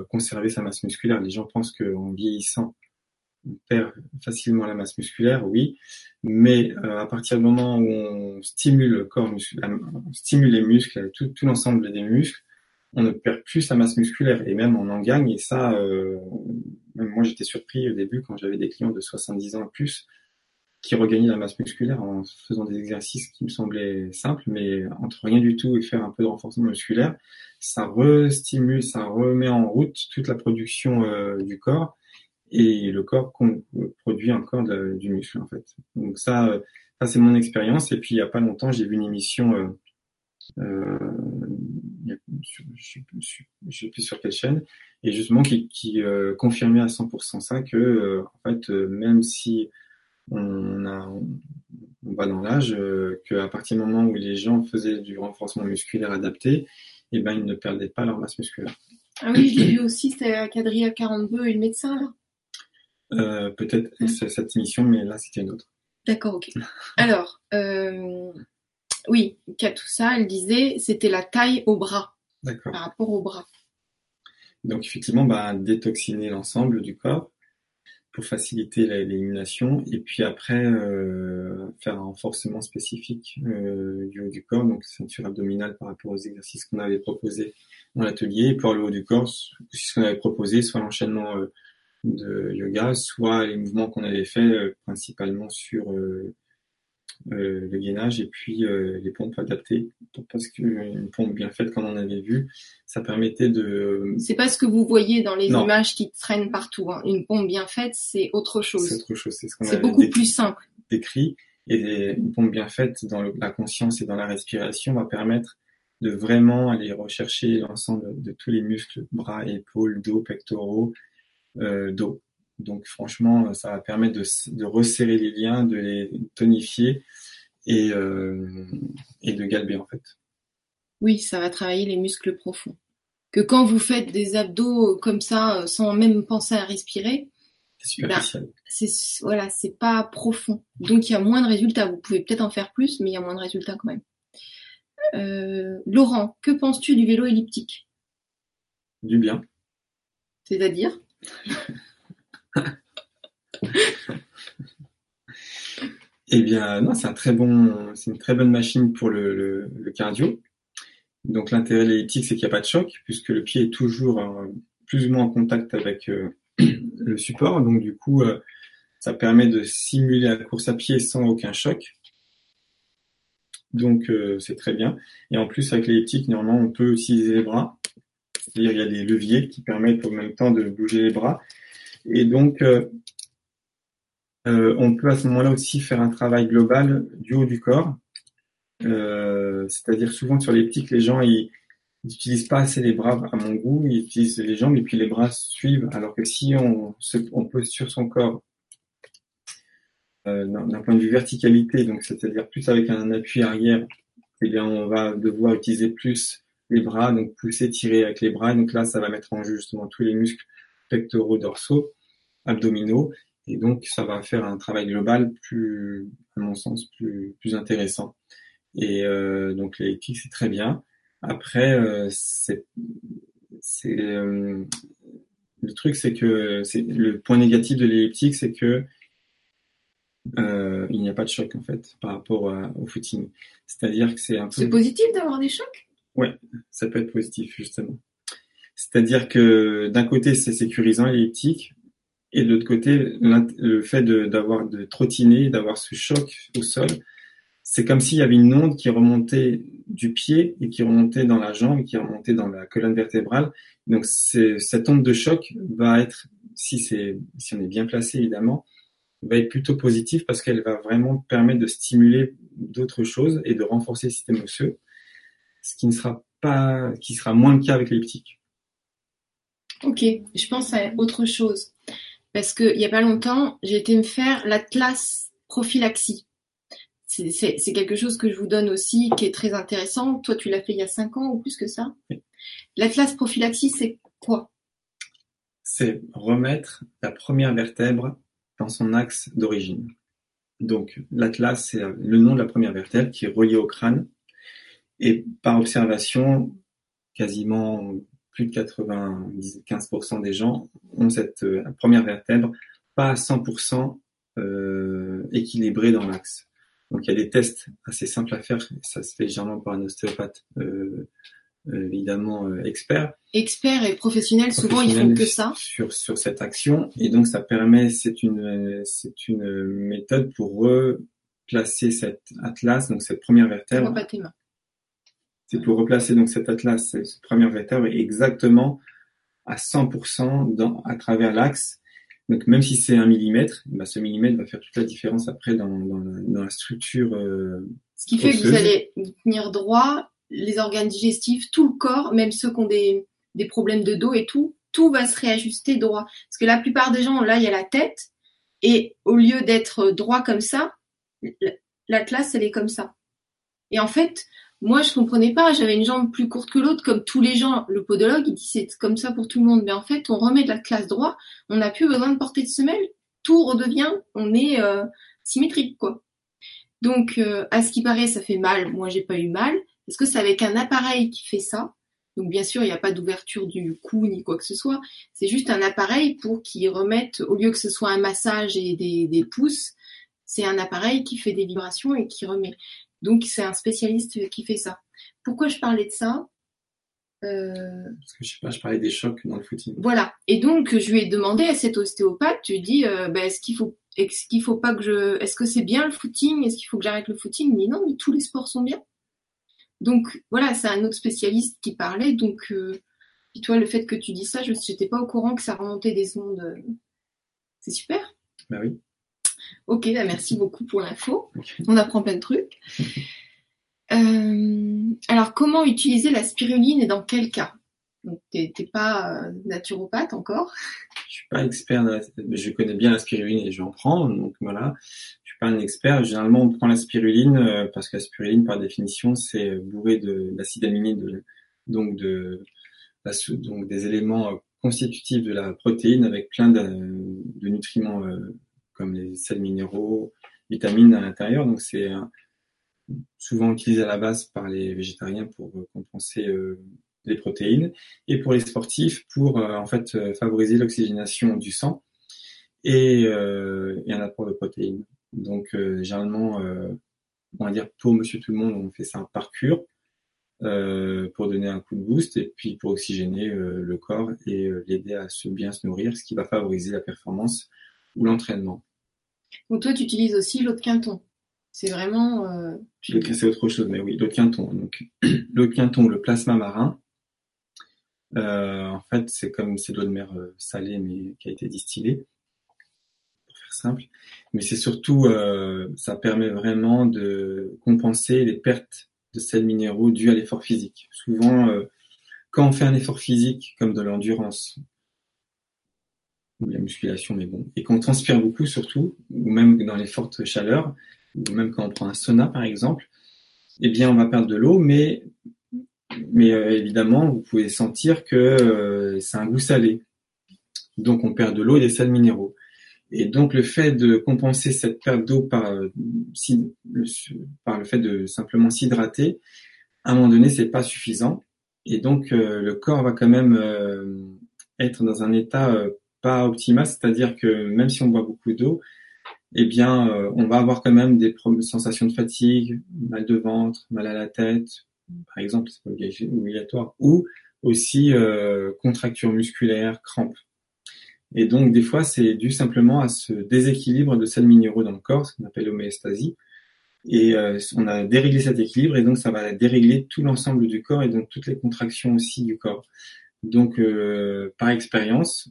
conserver sa masse musculaire. Les gens pensent qu'en vieillissant on perd facilement la masse musculaire, oui, mais euh, à partir du moment où on stimule le corps on stimule les muscles, tout, l'ensemble des muscles, on ne perd plus sa masse musculaire et même on en gagne. Et ça, euh, moi j'étais surpris au début quand j'avais des clients de 70 ans et plus qui regagnaient la masse musculaire en faisant des exercices qui me semblaient simples, mais entre rien du tout et faire un peu de renforcement musculaire, ça restimule, ça remet en route toute la production euh, du corps et le corps produit encore du muscle en fait. Donc ça, Ça, c'est mon expérience. Et puis, il n'y a pas longtemps, j'ai vu une émission, euh, euh, je sais plus sur quelle chaîne, et justement qui, qui euh, confirmait à 100% ça, que euh, en fait, euh, même si on, a, on va dans l'âge, qu'à partir du moment où les gens faisaient du renforcement musculaire adapté, eh ben, ils ne perdaient pas leur masse musculaire. Ah oui, j'ai vu aussi, c'était Cadria 42 et le médecin, là euh, Peut-être cette émission, mais là, c'était une autre. D'accord, ok. Alors, euh, oui, ça, elle disait, c'était la taille au bras. Par rapport au bras. Donc, effectivement, bah, détoxiner l'ensemble du corps faciliter l'élimination et puis après euh, faire un renforcement spécifique euh, du haut du corps, donc ceinture abdominale par rapport aux exercices qu'on avait proposés dans l'atelier et pour le haut du corps, ce qu'on avait proposé, soit l'enchaînement euh, de yoga, soit les mouvements qu'on avait fait euh, principalement sur euh, le gainage et puis les pompes adaptées. Parce qu'une pompe bien faite, comme on avait vu, ça permettait de. C'est pas ce que vous voyez dans les images qui traînent partout. Hein. Une pompe bien faite, c'est autre chose. C'est autre chose. C'est ce qu'on C'est beaucoup plus simple. Décrit. Et une pompe bien faite dans la conscience et dans la respiration va permettre de vraiment aller rechercher l'ensemble de tous les muscles, bras, épaules, dos, pectoraux, euh, d'eau. Donc franchement, ça va permettre de, resserrer les liens, de les tonifier et, euh, et de galber en fait. Oui, ça va travailler les muscles profonds. Que quand vous faites des abdos comme ça, sans même penser à respirer, c'est superficiel. Ben, voilà, c'est pas profond. Donc il y a moins de résultats. Vous pouvez peut-être en faire plus, mais il y a moins de résultats quand même. Euh, Laurent, que penses-tu du vélo elliptique? Du bien. C'est-à-dire? eh bien, non, c'est une très bonne machine pour le, cardio. Donc l'intérêt de l'elliptique, c'est qu'il n'y a pas de choc, puisque le pied est toujours euh, plus ou moins en contact avec euh, le support. Donc du coup, euh, ça permet de simuler la course à pied sans aucun choc. Donc c'est très bien. Et en plus, avec l'elliptique, normalement, on peut utiliser les bras. C'est-à-dire il y a des leviers qui permettent en même temps de bouger les bras. Et donc, euh, euh, on peut à ce moment-là aussi faire un travail global du haut du corps. Euh, c'est-à-dire souvent sur les petits, les gens ils n'utilisent pas assez les bras à mon goût, ils utilisent les jambes et puis les bras suivent. Alors que si on, se, on pose sur son corps d'un point de vue verticalité, donc c'est-à-dire plus avec un appui arrière, eh bien on va devoir utiliser plus les bras, donc pousser, tirer avec les bras. Donc là, ça va mettre en jeu justement tous les muscles pectoraux, dorsaux, abdominaux. Et donc, ça va faire un travail global plus, à mon sens, plus, plus intéressant. Et euh, donc, l'elliptique, c'est très bien. Après, euh, c'est, c'est euh, le truc, c'est que c'est le point négatif de l'elliptique, c'est que il n'y a pas de choc en fait par rapport au footing. C'est-à-dire que c'est un peu. C'est positif d'avoir des chocs? Ouais, ça peut être positif justement. C'est-à-dire que d'un côté c'est sécurisant l'elliptique et de l'autre côté le fait d'avoir de, trottiner, d'avoir ce choc au sol, c'est comme s'il y avait une onde qui remontait du pied et qui remontait dans la jambe, et qui remontait dans la colonne vertébrale. Donc cette onde de choc va être, si si on est bien placé évidemment, va être plutôt positive parce qu'elle va vraiment permettre de stimuler d'autres choses et de renforcer le système osseux ce qui ne sera pas, qui sera moins le cas avec l'elliptique. Ok, je pense à autre chose. Parce qu'il n'y a pas longtemps, j'ai été me faire l'Atlas prophylaxie. C'est quelque chose que je vous donne aussi, qui est très intéressant. Toi, tu l'as fait il y a cinq ans ou plus que ça. L'Atlas prophylaxie, c'est quoi? C'est remettre la première vertèbre dans son axe d'origine. Donc, l'Atlas, c'est le nom de la première vertèbre qui est reliée au crâne et par observation, quasiment plus de 95% des gens ont cette euh, première vertèbre pas à 100% euh, équilibrée dans l'axe. Donc il y a des tests assez simples à faire, ça se fait généralement par un ostéopathe euh, évidemment euh, expert. Expert et professionnel, souvent ils font que ça. Sur, sur cette action et donc ça permet, c'est une, c'est une méthode pour replacer cette atlas, donc cette première vertèbre. Pas tes mains c'est pour replacer donc cet atlas, cette première vertèbre exactement à 100% dans, à travers l'axe Donc même si c'est un millimètre, bah, ce millimètre va faire toute la différence après dans, dans, la, dans la structure. Euh, Ce qui fait que vous allez tenir droit, les organes digestifs, tout le corps, même ceux qui ont des, des problèmes de dos et tout, tout va se réajuster droit. Parce que la plupart des gens, là, il y a la tête, et au lieu d'être droit comme ça, l'atlas, elle est comme ça. Et en fait, moi, je comprenais pas. J'avais une jambe plus courte que l'autre, comme tous les gens. Le podologue, il dit c'est comme ça pour tout le monde. Mais en fait, on remet de la classe droit. On n'a plus besoin de porter de semelle. Tout redevient, on est euh, symétrique, quoi. Donc, euh, à ce qui paraît, ça fait mal. Moi, j'ai pas eu mal. Est-ce que c'est avec un appareil qui fait ça Donc, bien sûr, il n'y a pas d'ouverture du cou ni quoi que ce soit. C'est juste un appareil pour qu'il remette, au lieu que ce soit un massage et des, des pouces, c'est un appareil qui fait des vibrations et qui remet. Donc c'est un spécialiste qui fait ça. Pourquoi je parlais de ça? Euh... Parce que je sais pas, je parlais des chocs dans le footing. Voilà. Et donc je lui ai demandé à cet ostéopathe, tu dis, euh, bah, est-ce qu'il faut, est-ce qu'il faut pas que je, est-ce que c'est bien le footing, est-ce qu'il faut que j'arrête le footing? Il me dit non, mais tous les sports sont bien. Donc voilà, c'est un autre spécialiste qui parlait. Donc euh, toi, le fait que tu dis ça, je n'étais pas au courant que ça remontait des ondes. Euh, c'est super. Bah oui. Ok, bah, merci beaucoup pour l'info. On apprend plein de trucs. Euh, alors, comment utiliser la spiruline et dans quel cas? Donc, t'es pas euh, naturopathe encore? Je suis pas expert, je connais bien la spiruline et j'en prends, donc voilà. Je suis pas un expert. Généralement, on prend la spiruline euh, parce que la spiruline, par définition, c'est bourré d'acide aminé, de, donc de donc des éléments constitutifs de la protéine avec plein de, de nutriments comme les sels minéraux, vitamines à l'intérieur. Donc c'est euh, souvent utilisé à la base par les végétariens pour euh, compenser euh, les protéines et pour les sportifs pour en fait favoriser l'oxygénation du sang et, un apport de protéines. Donc généralement, on va dire pour Monsieur Tout le Monde, on fait ça par cure pour donner un coup de boost et puis pour oxygéner le corps et l'aider à se bien se nourrir, ce qui va favoriser la performance ou l'entraînement. Donc toi, tu utilises aussi l'eau de quinton. C'est vraiment. Euh, c'est autre chose, mais oui, l'eau de quinton. Donc l'eau de quinton, le plasma marin. Euh, en fait, c'est comme c'est de l'eau de mer euh, salée, mais qui a été distillée, pour faire simple. Mais c'est surtout, ça permet vraiment de compenser les pertes de sels minéraux dues à l'effort physique. Souvent, quand on fait un effort physique, comme de l'endurance, ou la musculation, mais bon. Et quand on transpire beaucoup surtout, ou même dans les fortes chaleurs, ou même quand on prend un sauna par exemple, eh bien on va perdre de l'eau, mais mais euh, évidemment vous pouvez sentir que euh, c'est un goût salé. Donc on perd de l'eau et des sels minéraux. Et donc le fait de compenser cette perte d'eau par, euh, par le fait de simplement s'hydrater, à un moment donné c'est pas suffisant. Et donc le corps va quand même être dans un état pas optimale, c'est-à-dire que même si on boit beaucoup d'eau, eh bien, euh, on va avoir quand même des sensations de fatigue, mal de ventre, mal à la tête, par exemple, c'est pas obligatoire, ou aussi euh, contracture musculaire, crampes. Et donc, des fois, c'est dû simplement à ce déséquilibre de sels minéraux dans le corps, ce qu'on appelle l'homéostasie. Et euh, on a déréglé cet équilibre, et donc ça va dérégler tout l'ensemble du corps et donc toutes les contractions aussi du corps. Donc, euh, par expérience,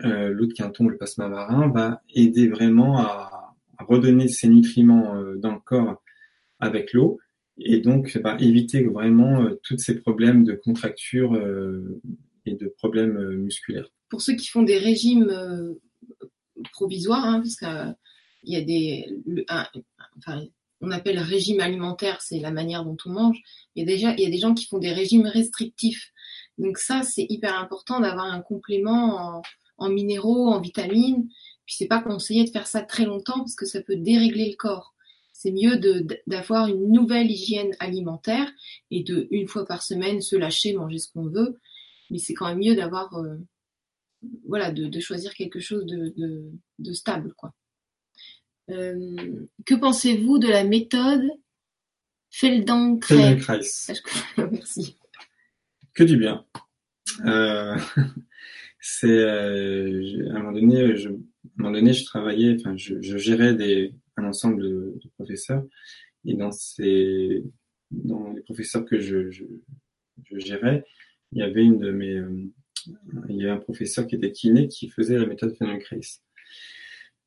euh, l'eau de quinton, le plasma marin, va aider vraiment à, redonner ces nutriments euh, dans le corps avec l'eau et donc va éviter vraiment euh, tous ces problèmes de contracture et de problèmes musculaires. Pour ceux qui font des régimes provisoires, hein, parce qu'il y a des, enfin, on appelle régime alimentaire, c'est la manière dont on mange. Il y a déjà, il y a des gens qui font des régimes restrictifs. Donc ça, c'est hyper important d'avoir un complément en, en minéraux, en vitamines. Puis c'est pas conseillé de faire ça très longtemps parce que ça peut dérégler le corps. C'est mieux d'avoir une nouvelle hygiène alimentaire et de une fois par semaine se lâcher, manger ce qu'on veut. Mais c'est quand même mieux d'avoir, euh, voilà, de, choisir quelque chose de, stable, quoi. Euh, que pensez-vous de la méthode Feldenkrais? Merci. Que du bien. Euh, c'est euh, à un moment donné, je, à un moment donné, je travaillais, enfin, je, je gérais des, un ensemble de, de, professeurs, et dans ces, dans les professeurs que je, je, je gérais, il y avait une de mes, euh, il y avait un professeur qui était kiné qui faisait la méthode Feldenkrais.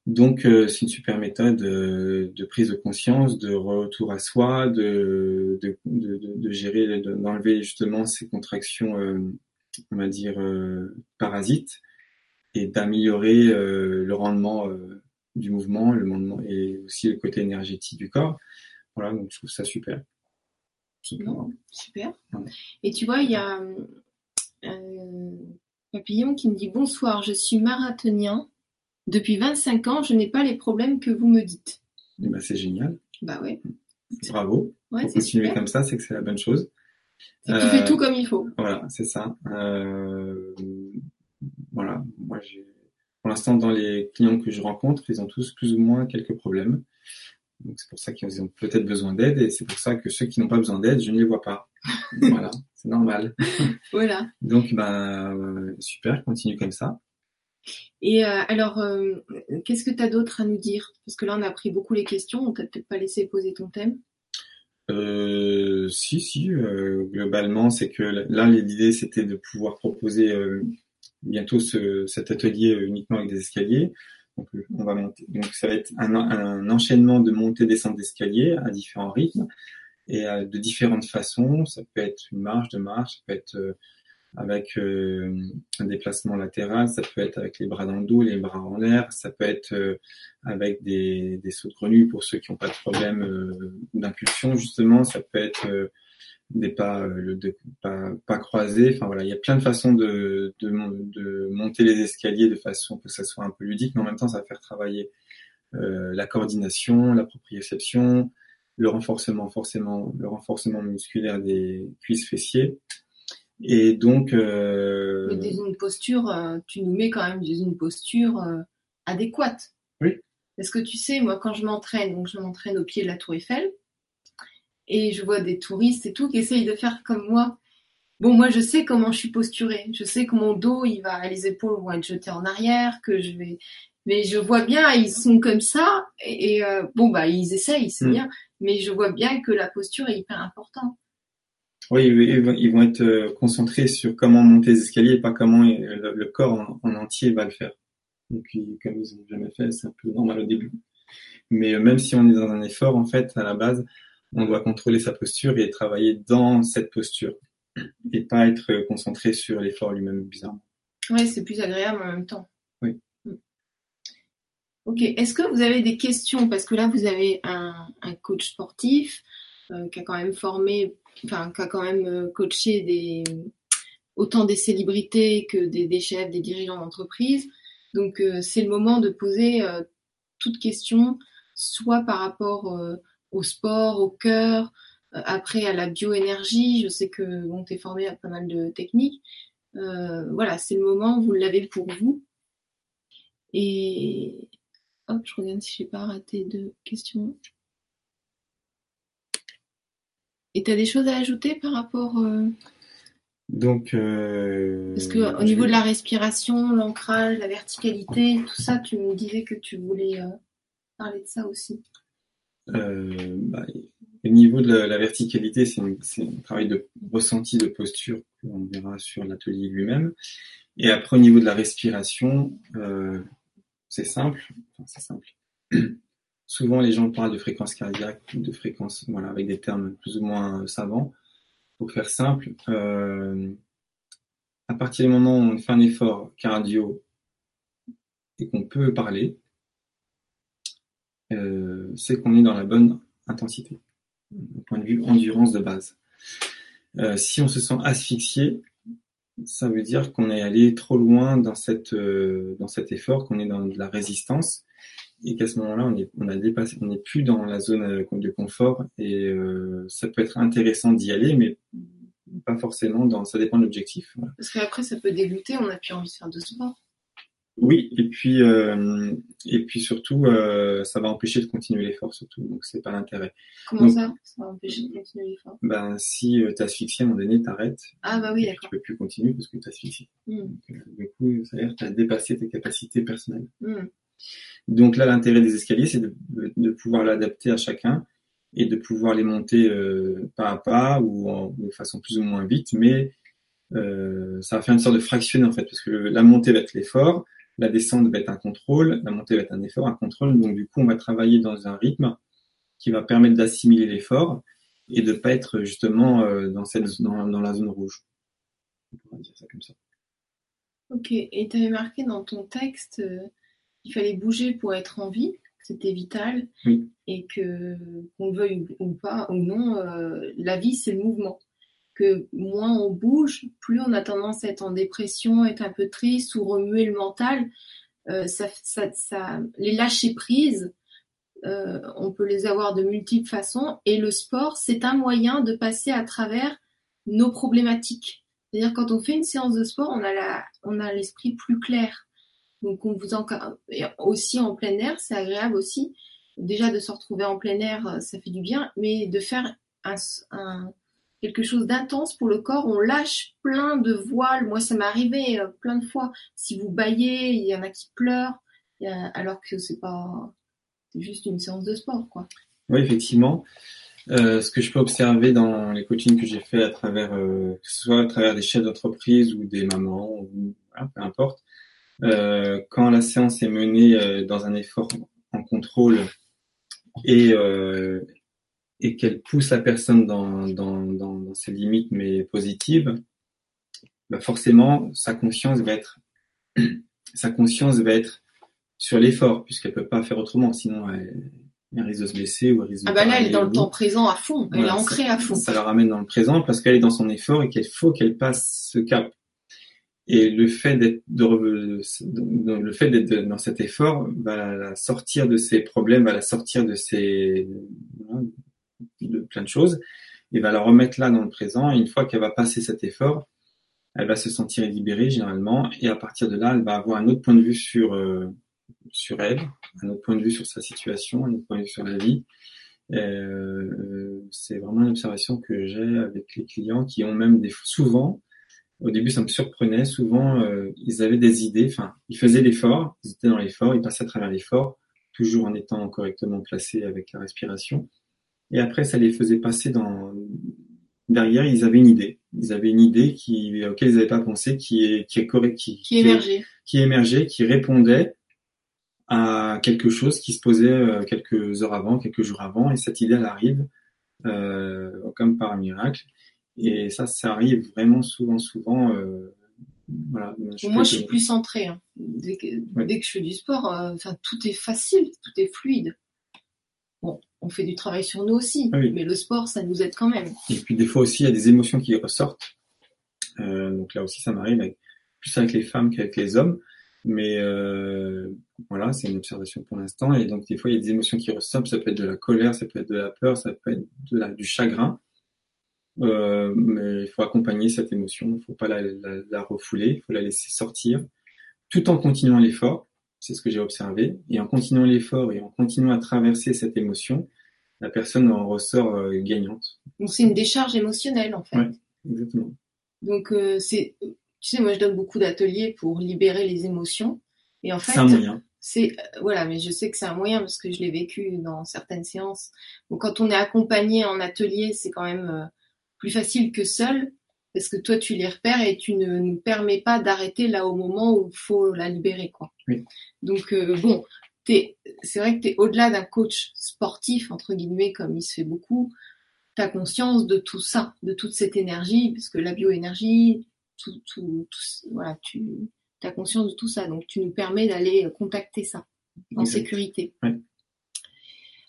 Donc c'est une super méthode de prise de conscience, de retour à soi, de de, de, de gérer, d'enlever justement ces contractions, on va dire parasites, et d'améliorer le rendement du mouvement, le mouvement et aussi le côté énergétique du corps. Voilà, donc je trouve ça super. super. Et tu vois, il y a un papillon qui me dit bonsoir, je suis marathonien. Depuis 25 ans, je n'ai pas les problèmes que vous me dites. Eh ben, c'est génial. Bah ouais. Bravo. Ouais, Pour continuer comme ça, c'est que c'est la bonne chose. Tu fais tout comme il faut. Voilà, c'est ça. Euh, voilà, moi j'ai pour l'instant, dans les clients que je rencontre, ils ont tous plus ou moins quelques problèmes. Donc c'est pour ça qu'ils ont peut-être besoin d'aide et c'est pour ça que ceux qui n'ont pas besoin d'aide, je ne les vois pas. voilà, c'est normal. Voilà. Donc ben super, continue comme ça. Et euh, alors, euh, qu'est-ce que tu as d'autre à nous dire? Parce que là, on a pris beaucoup les questions, on t'a peut-être pas laissé poser ton thème. Euh, si, si, globalement, c'est que là, l'idée, c'était de pouvoir proposer bientôt ce, cet atelier uniquement avec des escaliers. Donc, on va monter. Donc, ça va être un, un enchaînement de montées-descentes d'escaliers à différents rythmes et de différentes façons. Ça peut être une marche de marche, ça peut être euh, avec euh, un déplacement latéral, ça peut être avec les bras dans le dos, les bras en l'air, ça peut être euh, avec des, sauts de grenouille pour ceux qui n'ont pas de problème d'impulsion justement, ça peut être des pas, euh, croisés. Enfin voilà, il y a plein de façons de, monter les escaliers de façon que ça soit un peu ludique, mais en même temps, ça va faire travailler euh, la coordination, la proprioception, le renforcement forcément, le renforcement musculaire des cuisses fessiers. Et donc, euh... mais une posture, euh, tu nous mets quand même une posture euh, adéquate. Oui. Parce que tu sais, moi, quand je m'entraîne, donc je m'entraîne au pied de la Tour Eiffel, et je vois des touristes et tout qui essayent de faire comme moi. Bon, moi, je sais comment je suis posturée. Je sais que mon dos, il va, les épaules vont être jetées en arrière, que je vais, mais je vois bien, ils sont comme ça. Et, euh, bon, bah, ils essayent, c'est mm. bien. Mais je vois bien que la posture est hyper importante. Oui, ils vont être euh, concentrés sur comment monter les escaliers et pas comment le corps en, entier va le faire. Donc, comme ils n'ont jamais fait, c'est un peu normal au début. Mais euh, même si on est dans un effort, en fait, à la base, on doit contrôler sa posture et travailler dans cette posture et pas être concentré sur l'effort lui-même bizarrement. Oui, c'est plus agréable en même temps. Oui. Mm. Ok, est-ce que vous avez des questions? Parce que là, vous avez un, coach sportif euh, qui a quand même formé, enfin, qui a quand même euh, coaché des, autant des célébrités que des, chefs, des dirigeants d'entreprise. Donc, euh, c'est le moment de poser toute question, soit par rapport au sport, au cœur, euh, après à la bioénergie. Je sais que bon, tu es formé à pas mal de techniques. Euh, voilà, c'est le moment, vous l'avez pour vous. Et hop, je regarde si j'ai pas raté de questions. Et tu as des choses à ajouter par rapport euh, Donc, parce que au niveau de la respiration, l'ancrage, la verticalité, tout ça, tu me disais que tu voulais parler de ça aussi. Euh, bah, au niveau de la, verticalité, c'est un, travail de ressenti de posture qu'on verra sur l'atelier lui-même. Et après, au niveau de la respiration, euh, c'est simple. Enfin, c'est simple. Souvent, les gens parlent de fréquence cardiaque, de fréquence, voilà, avec des termes plus ou moins savants. Pour faire simple, euh, à partir du moment où on fait un effort cardio et qu'on peut parler, euh, c'est qu'on est dans la bonne intensité, du point de vue endurance de base. Euh, si on se sent asphyxié, ça veut dire qu'on est allé trop loin dans, cette, euh, dans cet effort, qu'on est dans de la résistance, et qu'à ce moment-là, on, est, on a dépassé, on n'est plus dans la zone de confort, et ça peut être intéressant d'y aller, mais pas forcément dans, ça dépend de l'objectif. Parce qu'après, ça peut dégoûter, on n'a plus envie de faire de sport. Oui, et puis euh, et puis surtout, euh, ça va empêcher de continuer l'effort surtout, donc c'est pas l'intérêt. Comment ça, ça va empêcher de continuer l'effort? Ben si euh, t'asphyxies à un moment donné, t'arrêtes. Ah bah oui, d'accord. Tu peux plus continuer parce que t'asphyxies. Mm. Donc, euh, du coup, ça veut dire que t'as dépassé tes capacités personnelles. Mm. Donc là, l'intérêt des escaliers, c'est de, pouvoir l'adapter à chacun et de pouvoir les monter euh, pas à pas ou de façon plus ou moins vite, mais euh, ça va faire une sorte de fractionner en fait, parce que la montée va être l'effort, la descente va être un contrôle, la montée va être un effort, un contrôle. Donc du coup, on va travailler dans un rythme qui va permettre d'assimiler l'effort et de pas être justement euh, dans la zone rouge. On pourrait dire ça comme ça. Ok, et tu avais marqué dans ton texte qu'il fallait bouger pour être en vie, c'était vital, Oui. et que qu'on le veuille ou pas ou non, euh, la vie c'est le mouvement. Que moins on bouge, plus on a tendance à être en dépression, être un peu triste ou remuer le mental. Euh, ça, ça, ça, les lâcher prise, euh, on peut les avoir de multiples façons, et le sport c'est un moyen de passer à travers nos problématiques. C'est-à-dire quand on fait une séance de sport, on a la, on a l'esprit plus clair. Donc on vous en, et aussi en plein air, c'est agréable aussi. Déjà de se retrouver en plein air, euh, ça fait du bien, mais de faire un, un- quelque chose d'intense pour le corps, on lâche plein de voiles. Moi, ça m'est arrivé euh, plein de fois. Si vous baillez, il y en a qui pleurent, alors que c'est pas, c'est juste une séance de sport, quoi. Oui, effectivement. Euh, ce que je peux observer dans les coachings que j'ai fait à travers, que ce soit à travers des chefs d'entreprise ou des mamans, ou, voilà, peu importe, quand la séance est menée euh, dans un effort en contrôle et, euh, et qu'elle pousse la personne dans, dans, dans, dans ses limites mais positives, bah forcément sa conscience va être sa conscience va être sur l'effort puisqu'elle peut pas faire autrement sinon elle, elle risque de se blesser ou elle risque de Ah bah là, elle est dans le temps présent à fond. Elle Voilà, est ancrée à fond. Ça la ramène dans le présent parce qu'elle est dans son effort et qu'il faut qu'elle passe ce cap. Et le fait d'être le fait d'être dans cet effort va la sortir de ses problèmes, va la sortir de ses de plein de choses et va la remettre là dans le présent. Et une fois qu'elle va passer cet effort, elle va se sentir libérée généralement et à partir de là, elle va avoir un autre point de vue sur euh, sur elle, un autre point de vue sur sa situation, un autre point de vue sur la vie. Euh, c'est vraiment une observation que j'ai avec les clients qui ont même des souvent au début, ça me surprenait. Souvent, euh, ils avaient des idées. Enfin, ils faisaient l'effort, ils étaient dans l'effort, ils passaient à travers l'effort, toujours en étant correctement placés avec la respiration. Et après, ça les faisait passer dans derrière. Ils avaient une idée. Ils avaient une idée qui auquel ils n'avaient pas pensé, qui est qui est correct, qui, Qui émergeait. qui émergeait, qui répondait à quelque chose qui se posait euh, quelques heures avant, quelques jours avant, et cette idée elle arrive euh, comme par un miracle. Et ça, ça arrive vraiment souvent, souvent. Euh, voilà. Moi, je suis plus centrée. hein. Dès, que, Ouais. dès que je fais du sport, euh, tout est facile, tout est fluide. Bon, on fait du travail sur nous aussi, Ah oui. mais le sport, ça nous aide quand même. Et puis des fois aussi, il y a des émotions qui ressortent. Euh, donc là aussi, ça m'arrive avec- plus avec les femmes qu'avec les hommes. Mais euh, voilà, c'est une observation pour l'instant. Et donc des fois, il y a des émotions qui ressortent. Ça peut être de la colère, ça peut être de la peur, ça peut être de la, du chagrin. Euh, mais il faut accompagner cette émotion. Il ne faut pas la, la, la refouler. Il faut la laisser sortir, tout en continuant l'effort. C'est ce que j'ai observé. Et en continuant l'effort et en continuant à traverser cette émotion, la personne en ressort euh, gagnante. Donc, c'est une décharge émotionnelle, en fait. Ouais. Exactement. Donc, euh, c'est, tu sais, moi, je donne beaucoup d'ateliers pour libérer les émotions. Et en fait, C'est un moyen. c'est voilà, mais je sais que c'est un moyen parce que je l'ai vécu dans certaines séances. Donc quand on est accompagné en atelier, c'est quand même plus facile que seul parce que toi tu les repères et tu ne nous permets pas d'arrêter là au moment où il faut la libérer quoi. Oui. Donc euh, bon, t'es, c'est vrai que tu es au-delà d'un coach sportif entre guillemets comme il se fait beaucoup. Tu as conscience de tout ça, de toute cette énergie parce que la bioénergie, tout tout, tout voilà, tu as conscience de tout ça, donc tu nous permets d'aller contacter ça en sécurité. Ouais.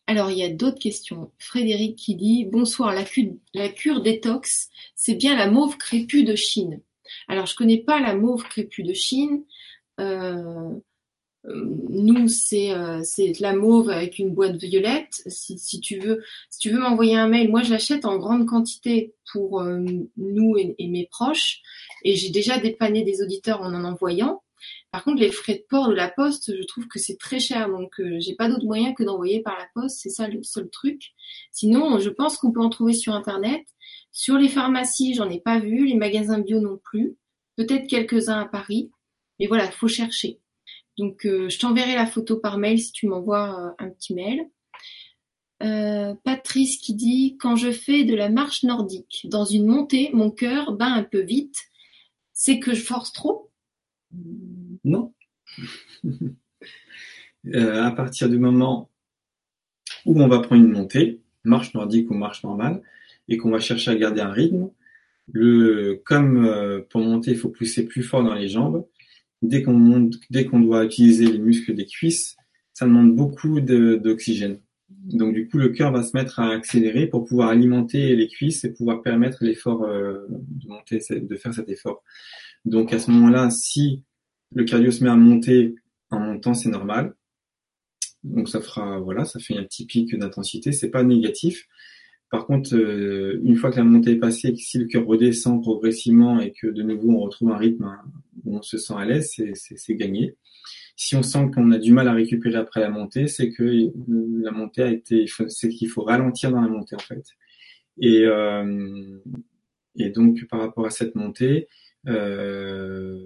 Alors, il y a d'autres questions. Frédéric qui dit Bonsoir, la cure, détox, c'est bien la mauve crépue de Chine. Alors, je connais pas la mauve crépue de Chine. Euh, nous, c'est euh, la mauve avec une boîte violette. Si, si tu veux, si tu veux m'envoyer un mail, moi je l'achète en grande quantité pour euh, nous et, et mes proches, et j'ai déjà dépanné des auditeurs en en envoyant. Par contre, les frais de port de la poste, je trouve que c'est très cher, donc euh, j'ai pas d'autre moyen que d'envoyer par la poste. C'est ça le seul truc. Sinon, je pense qu'on peut en trouver sur internet. Sur les pharmacies, j'en ai pas vu, les magasins bio non plus. Peut-être quelques-uns à Paris, mais voilà, faut chercher. Donc, euh, je t'enverrai la photo par mail si tu m'envoies euh, un petit mail. Euh, Patrice qui dit quand je fais de la marche nordique dans une montée, mon cœur bat un peu vite. C'est que je force trop. Non. Euh, à partir du moment où on va prendre une montée, marche nordique ou marche normale, et qu'on va chercher à garder un rythme, comme euh, pour monter, il faut pousser plus fort dans les jambes. Dès qu'on monte, dès qu'on doit utiliser les muscles des cuisses, ça demande beaucoup d'oxygène. Donc du coup, le cœur va se mettre à accélérer pour pouvoir alimenter les cuisses et pouvoir permettre l'effort euh, de monter, de faire cet effort. Donc à ce moment-là, si le cardio se met à monter en montant, c'est normal. Donc ça fera, voilà, ça fait un petit pic d'intensité. C'est pas négatif. Par contre, euh, une fois que la montée est passée, si le cœur redescend progressivement et que de nouveau on retrouve un rythme où on se sent à l'aise, c'est gagné. Si on sent qu'on a du mal à récupérer après la montée, c'est que la montée a été, c'est qu'il faut ralentir dans la montée en fait. Et, euh, et donc par rapport à cette montée, euh,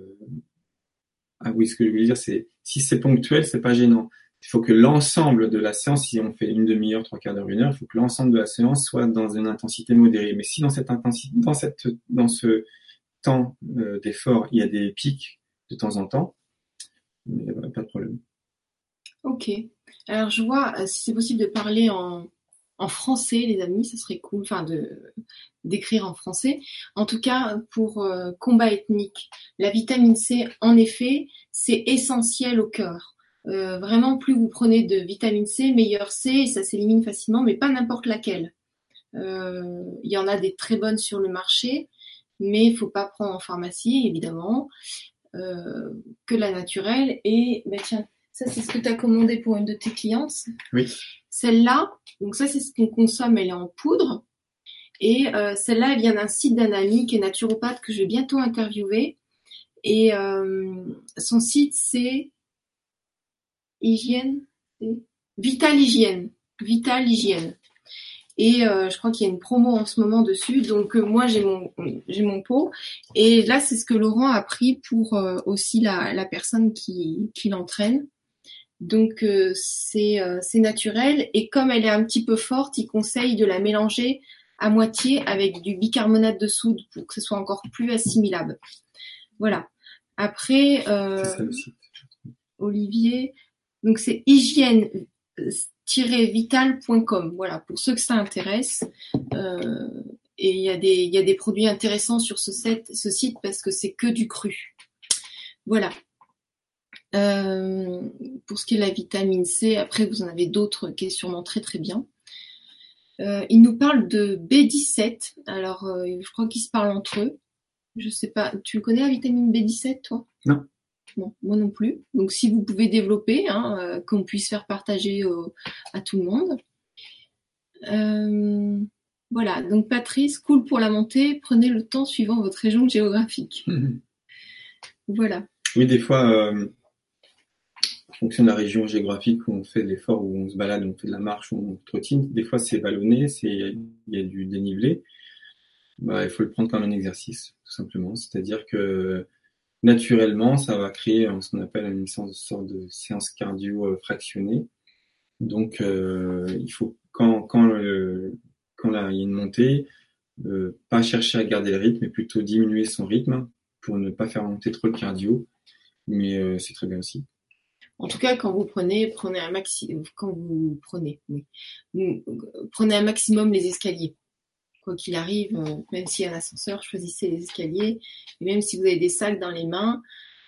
ah oui, ce que je voulais dire, c'est si c'est ponctuel, c'est pas gênant. Il faut que l'ensemble de la séance, si on fait une demi-heure, trois quarts d'heure, une heure, il faut que l'ensemble de la séance soit dans une intensité modérée. Mais si dans cette intensité, dans cette, dans ce temps euh, d'effort, il y a des pics de temps en temps, a pas de problème. Ok. Alors je vois, euh, si c'est possible de parler en, en français, les amis, ça serait cool, enfin d'écrire en français. En tout cas, pour euh, combat ethnique, la vitamine C, en effet, c'est essentiel au cœur. Euh, vraiment, plus vous prenez de vitamine C, meilleur c'est, et ça s'élimine facilement, mais pas n'importe laquelle. Euh, il y en a des très bonnes sur le marché, mais il faut pas prendre en pharmacie, évidemment, que la naturelle. Et ben tiens, ça c'est ce que tu as commandé pour une de tes clientes? Oui. Celle-là, donc ça c'est ce qu'on consomme, elle est en poudre. Et euh, celle-là, elle vient d'un site d'un ami qui est naturopathe que je vais bientôt interviewer. Et euh, son site, c'est Hygiène, Vital Hygiène. Vital Hygiène. Et euh, je crois qu'il y a une promo en ce moment dessus. Donc moi j'ai mon pot. Et là c'est ce que Laurent a pris pour aussi la, personne qui l'entraîne. Donc c'est c'est naturel. Et comme elle est un petit peu forte, il conseille de la mélanger à moitié avec du bicarbonate de soude pour que ce soit encore plus assimilable. Voilà. Après, euh, Olivier, donc c'est hygiène-vital.com. Voilà, pour ceux que ça intéresse. Euh, et il y, a des, y a des produits intéressants sur ce, ce site parce que c'est que du cru. Voilà. Euh, pour ce qui est de la vitamine C, après vous en avez d'autres qui est sûrement très très bien. Euh, ils nous parlent de B17. Alors, euh, je crois qu'ils se parlent entre eux. Je sais pas. Tu connais la vitamine B17, toi? Non. Bon, moi non plus. Donc, si vous pouvez développer, hein, euh, qu'on puisse faire partager à tout le monde. voilà. Donc, Patrice, cool pour la montée. Prenez le temps suivant votre région géographique. voilà. Oui, des fois, fonction de la région géographique où on fait l'effort, où on se balade, où on fait de la marche, où on trottine, des fois c'est vallonné, c'est il y a du dénivelé. Bah, il faut le prendre comme un exercice, tout simplement. C'est-à-dire que naturellement, ça va créer ce qu'on appelle une sorte de séance cardio fractionnée. Donc, euh, il faut quand quand quand il y a une montée, euh, pas chercher à garder le rythme, mais plutôt diminuer son rythme pour ne pas faire monter trop le cardio. Mais euh, c'est très bien aussi. En tout cas, quand vous prenez, prenez un maxi, quand vous prenez, oui. prenez un maximum les escaliers. Quoi qu'il arrive, euh, même s'il y a un ascenseur, choisissez les escaliers. Et même si vous avez des sacs dans les mains,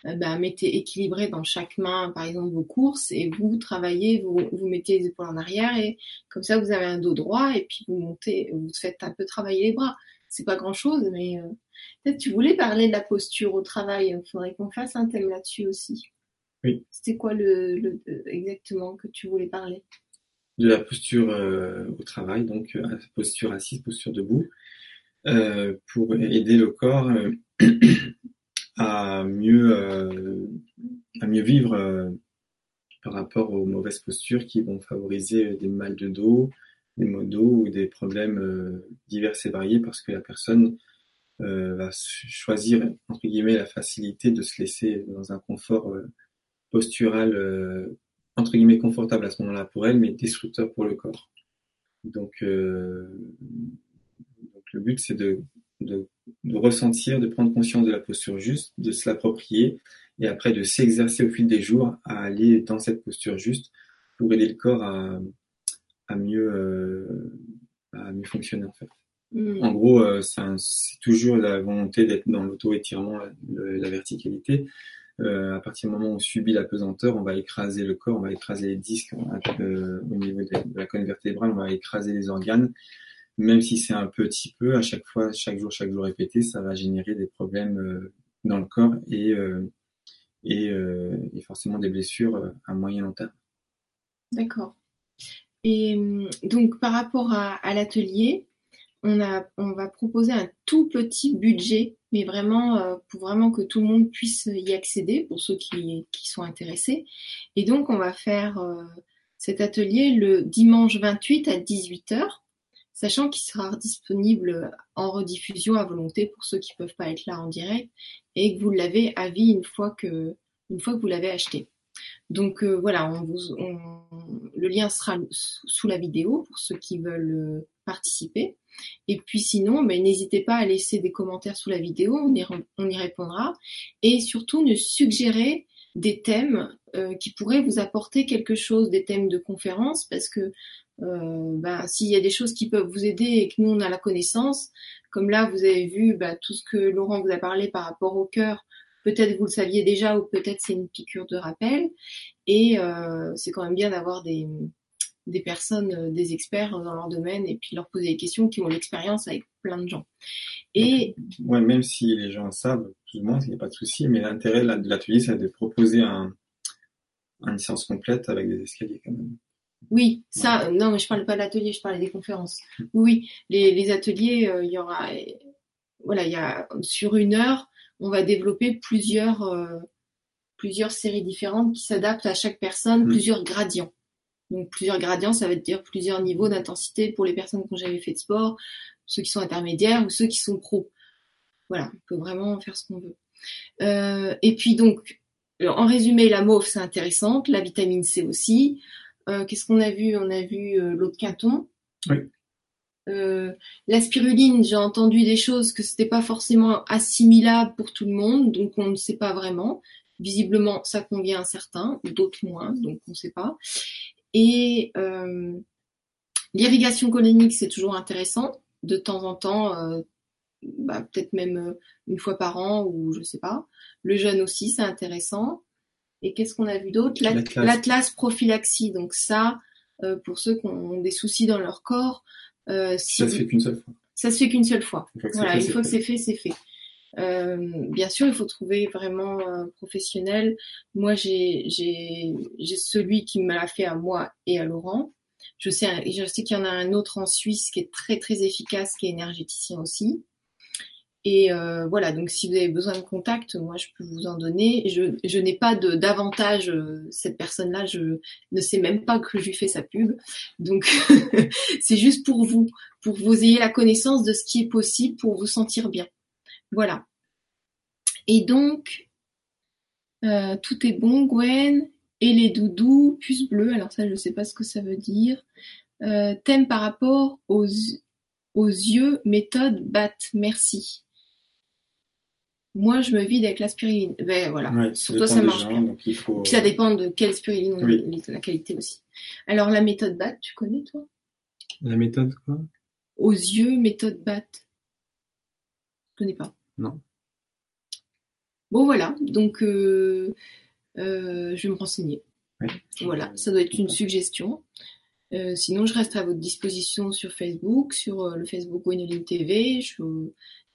euh, ben, mettez équilibré dans chaque main, par exemple, vos courses et vous travaillez, vous, vous mettez les épaules en arrière et comme ça, vous avez un dos droit et puis vous montez, vous faites un peu travailler les bras. C'est pas grand chose, mais euh, peut-être tu voulais parler de la posture au travail. Il faudrait qu'on fasse un thème là-dessus aussi. C'était quoi le, exactement que tu voulais parler? De la posture euh, au travail, donc euh, posture assise, posture debout, euh, pour aider le corps à mieux à mieux vivre par rapport aux mauvaises postures qui vont favoriser des mal de dos, des maux de dos ou des problèmes divers et variés parce que la personne va choisir entre guillemets la facilité de se laisser dans un confort postural euh, entre guillemets confortable à ce moment-là pour elle, mais destructeur pour le corps. Donc, euh, donc le but c'est de, de, de, ressentir, de prendre conscience de la posture juste, de se l'approprier et après de s'exercer au fil des jours à aller dans cette posture juste pour aider le corps à, à mieux, euh, à mieux fonctionner en fait. En gros, euh, c'est toujours la volonté d'être dans l'auto-étirement, la verticalité. Euh, à partir du moment où on subit la pesanteur, on va écraser le corps, on va écraser les disques euh, au niveau de, la colonne vertébrale, on va écraser les organes. Même si c'est un petit peu, à chaque fois, chaque jour, chaque jour répété, ça va générer des problèmes euh, dans le corps et, et, forcément des blessures à moyen long terme. D'accord. Et donc par rapport à, à l'atelier, on on va proposer un tout petit budget, mais vraiment euh, pour vraiment que tout le monde puisse y accéder pour ceux qui, sont intéressés. Et donc on va faire euh, cet atelier le dimanche 28 à 18h, sachant qu'il sera disponible en rediffusion à volonté pour ceux qui peuvent pas être là en direct et que vous l'avez à vie une fois que vous l'avez acheté. Donc euh, voilà, on vous, on- le lien sera sous la vidéo pour ceux qui veulent euh, participer. Et puis sinon, ben, n'hésitez pas à laisser des commentaires sous la vidéo, on y, répondra. Et surtout, nous suggérer des thèmes euh, qui pourraient vous apporter quelque chose, des thèmes de conférence, parce que ben, s'il y a des choses qui peuvent vous aider et que nous on a la connaissance, comme là vous avez vu ben, tout ce que Laurent vous a parlé par rapport au cœur, peut-être vous le saviez déjà ou peut-être c'est une piqûre de rappel. Et euh, c'est quand même bien d'avoir des, des personnes, euh, des experts dans leur domaine et puis leur poser des questions qui ont l'expérience avec plein de gens. Et Ouais, même si les gens savent plus ou moins, il n'y a pas de souci, mais l'intérêt de l'atelier, c'est de proposer un, une séance complète avec des escaliers quand même. oui, ça, euh, non, mais je parlais pas de l'atelier, je parlais des conférences. Oui, les, les ateliers, euh, il y aura, voilà, il y a sur une heure, on va développer plusieurs, euh, plusieurs séries différentes qui s'adaptent à chaque personne, Mm. plusieurs gradients. Donc plusieurs gradients, ça veut dire plusieurs niveaux d'intensité pour les personnes qui n'ont jamais fait de sport, ceux qui sont intermédiaires ou ceux qui sont pros. Voilà, on peut vraiment faire ce qu'on veut. Euh, et puis donc, euh, en résumé, la mauve c'est intéressante, la vitamine C aussi. Euh, Qu'est-ce qu'on a vu? On a vu euh, l'eau de quinton. Oui. Euh, la spiruline, j'ai entendu des choses que c'était pas forcément assimilable pour tout le monde, donc on ne sait pas vraiment. Visiblement, ça convient à certains, d'autres moins, donc on ne sait pas. Et euh, l'irrigation colonique, c'est toujours intéressant. De temps en temps, euh, bah, peut-être même euh, une fois par an ou je sais pas. Le jeûne aussi, c'est intéressant. Et qu'est-ce qu'on a vu d'autre? L'at- L'atlas. Prophylaxie. Donc ça, euh, pour ceux qui ont des soucis dans leur corps, si Ça se fait qu'une seule fois. ça se fait qu'une seule fois. Voilà, fait, une c'est fois que fait. c'est fait, c'est fait. Euh, bien sûr, il faut trouver vraiment un professionnel. Moi, j'ai j'ai j'ai celui qui me l'a fait à moi et à Laurent. Je sais je sais qu'il y en a un autre en Suisse qui est très très efficace, qui est énergéticien aussi. Et euh, voilà, donc si vous avez besoin de contact, moi je peux vous en donner. Je, n'ai pas de d'avantage. euh, Cette personne-là, je ne sais même pas que je lui fais sa pub. Donc c'est juste pour vous, pour que vous ayez la connaissance de ce qui est possible pour vous sentir bien. Voilà. Et donc, euh, tout est bon, Gwen. Et les doudous, puce bleue. Alors ça, je ne sais pas ce que ça veut dire. Thème par rapport aux, aux yeux, méthode BAT. Merci. Moi, je me vide avec la spiruline. Ben voilà. Ouais, Sur toi, ça marche gens, bien. Donc il faut. Puis ça dépend de quelle spiruline, on Oui. la qualité aussi. Alors la méthode BAT, tu connais toi? La méthode quoi? Aux yeux, méthode BAT. Je connais pas? Non. Bon voilà, donc euh, euh, je vais me renseigner. Ouais. Voilà, ça doit être une suggestion. Euh, sinon, je reste à votre disposition sur Facebook, sur euh, le Facebook Gwenoline TV. je-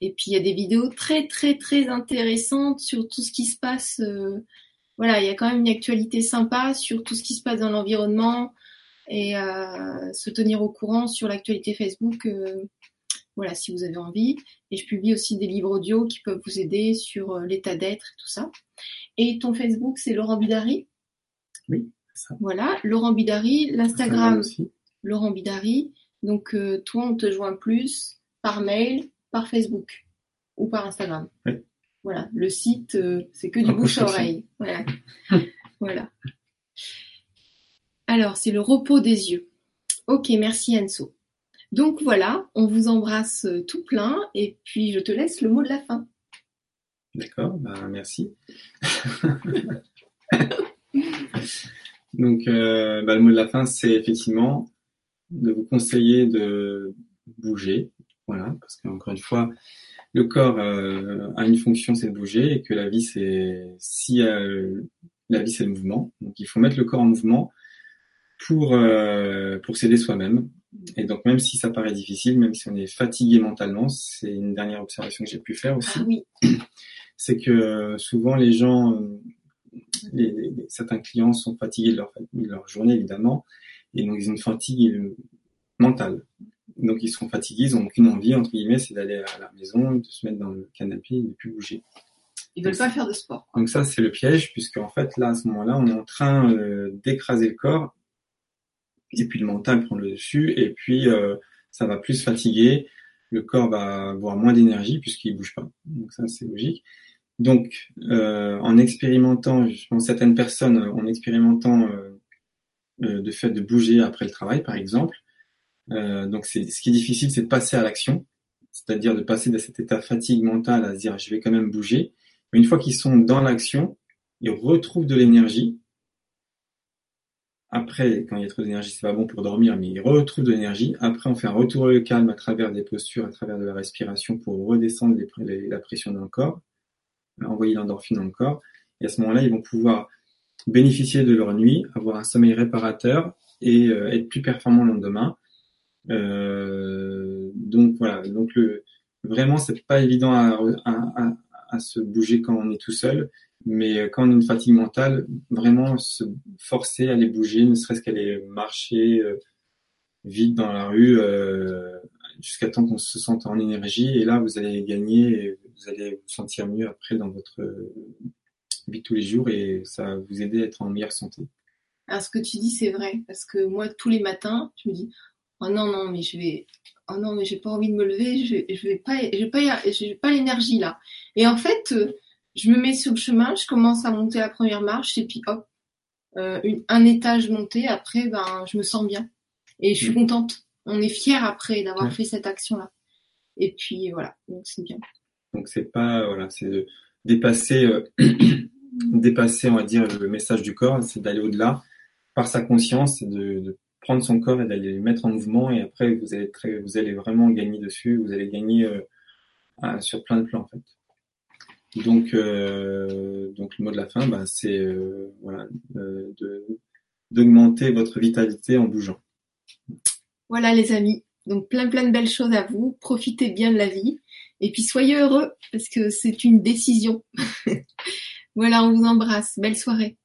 Et puis, il y a des vidéos très, très, très intéressantes sur tout ce qui se passe. euh, Voilà, il y a quand même une actualité sympa sur tout ce qui se passe dans l'environnement et euh, se tenir au courant sur l'actualité Facebook. euh, voilà, si vous avez envie. Et je publie aussi des livres audio qui peuvent vous aider sur l'état d'être et tout ça. Et ton Facebook, c'est Laurent Bidari Oui, c'est ça. Voilà, Laurent Bidari, Instagram l'Instagram. Laurent Bidari. Donc toi, on te joint plus par mail, par Facebook ou par Instagram. Oui. Voilà, le site, euh, c'est que du bouche à oreille. Voilà. voilà. Alors, c'est le repos des yeux. Ok, merci Anso. Donc voilà, on vous embrasse euh, tout plein et puis je te laisse le mot de la fin. D'accord, bah, merci. Donc, euh, bah, le mot de la fin, c'est effectivement de vous conseiller de bouger. Voilà, parce qu'encore une fois, le corps euh, a une fonction, c'est de bouger, et que la vie, c'est si euh, la vie, c'est le mouvement. Donc, il faut mettre le corps en mouvement pour euh, pour s'aider soi-même. Et donc, même si ça paraît difficile, même si on est fatigué mentalement, c'est une dernière observation que j'ai pu faire aussi. Ah oui. C'est que souvent les gens, les, les, certains clients sont fatigués de leur, de leur journée évidemment, et donc ils ont une fatigue mentale. Donc ils sont fatigués, ils n'ont aucune envie, entre guillemets, c'est d'aller à la maison, de se mettre dans le canapé et de ne plus bouger. Ils veulent pas faire de sport. quoi. Donc ça, c'est le piège, puisque en fait, là, à ce moment-là, on est en train euh, d'écraser le corps, et puis le mental prend le dessus, et puis euh, ça va plus fatiguer, le corps va avoir moins d'énergie puisqu'il bouge pas. Donc ça, c'est logique. Donc, euh, en expérimentant, pense certaines personnes, en expérimentant euh, euh, de fait de bouger après le travail, par exemple, euh, donc c'est ce qui est difficile, c'est de passer à l'action, c'est-à-dire de passer de cet état fatigue mentale à se dire je vais quand même bouger. Mais une fois qu'ils sont dans l'action, ils retrouvent de l'énergie. Après, quand il y a trop d'énergie, c'est pas bon pour dormir, mais ils retrouvent de l'énergie. Après, on fait un retour au calme à travers des postures, à travers de la respiration pour redescendre la pression dans le corps, envoyer l'endorphine dans le corps. Et à ce moment-là, ils vont pouvoir bénéficier de leur nuit, avoir un sommeil réparateur et euh, être plus performants le lendemain. Euh, donc voilà, donc le, vraiment c'est pas évident à, se bouger quand on est tout seul, mais quand on a une fatigue mentale, vraiment se forcer à aller bouger, ne serait-ce qu'aller marcher euh, vite dans la rue euh, jusqu'à temps qu'on se sente en énergie, et là vous allez gagner, vous allez vous sentir mieux après dans votre vie de tous les jours, et ça va vous aider à être en meilleure santé. Alors ce que tu dis, c'est vrai, parce que moi, tous les matins, je me dis, oh non, non, mais je vais, oh non, mais j'ai pas envie de me lever, je je vais pas, je vais pas, j'ai pas l'énergie là. Et en fait, euh, je me mets sur le chemin, je commence à monter la première marche, et puis hop, euh, une, un étage monté, après, ben, je me sens bien. Et je suis Mm. contente. On est fiers après d'avoir Ouais. fait cette action-là. Et puis voilà, donc c'est bien. Donc c'est pas voilà, c'est de dépasser euh, dépasser on va dire le message du corps, c'est d'aller au-delà par sa conscience, de, de prendre son corps et d'aller le mettre en mouvement et après vous allez très, vous allez vraiment gagner dessus, vous allez gagner euh, sur plein de plans en fait. Donc euh, donc le mot de la fin bah, c'est euh, voilà d'augmenter votre vitalité en bougeant. Voilà les amis. Donc plein plein de belles choses à vous. Profitez bien de la vie. Et puis soyez heureux parce que c'est une décision. voilà, on vous embrasse. Belle soirée.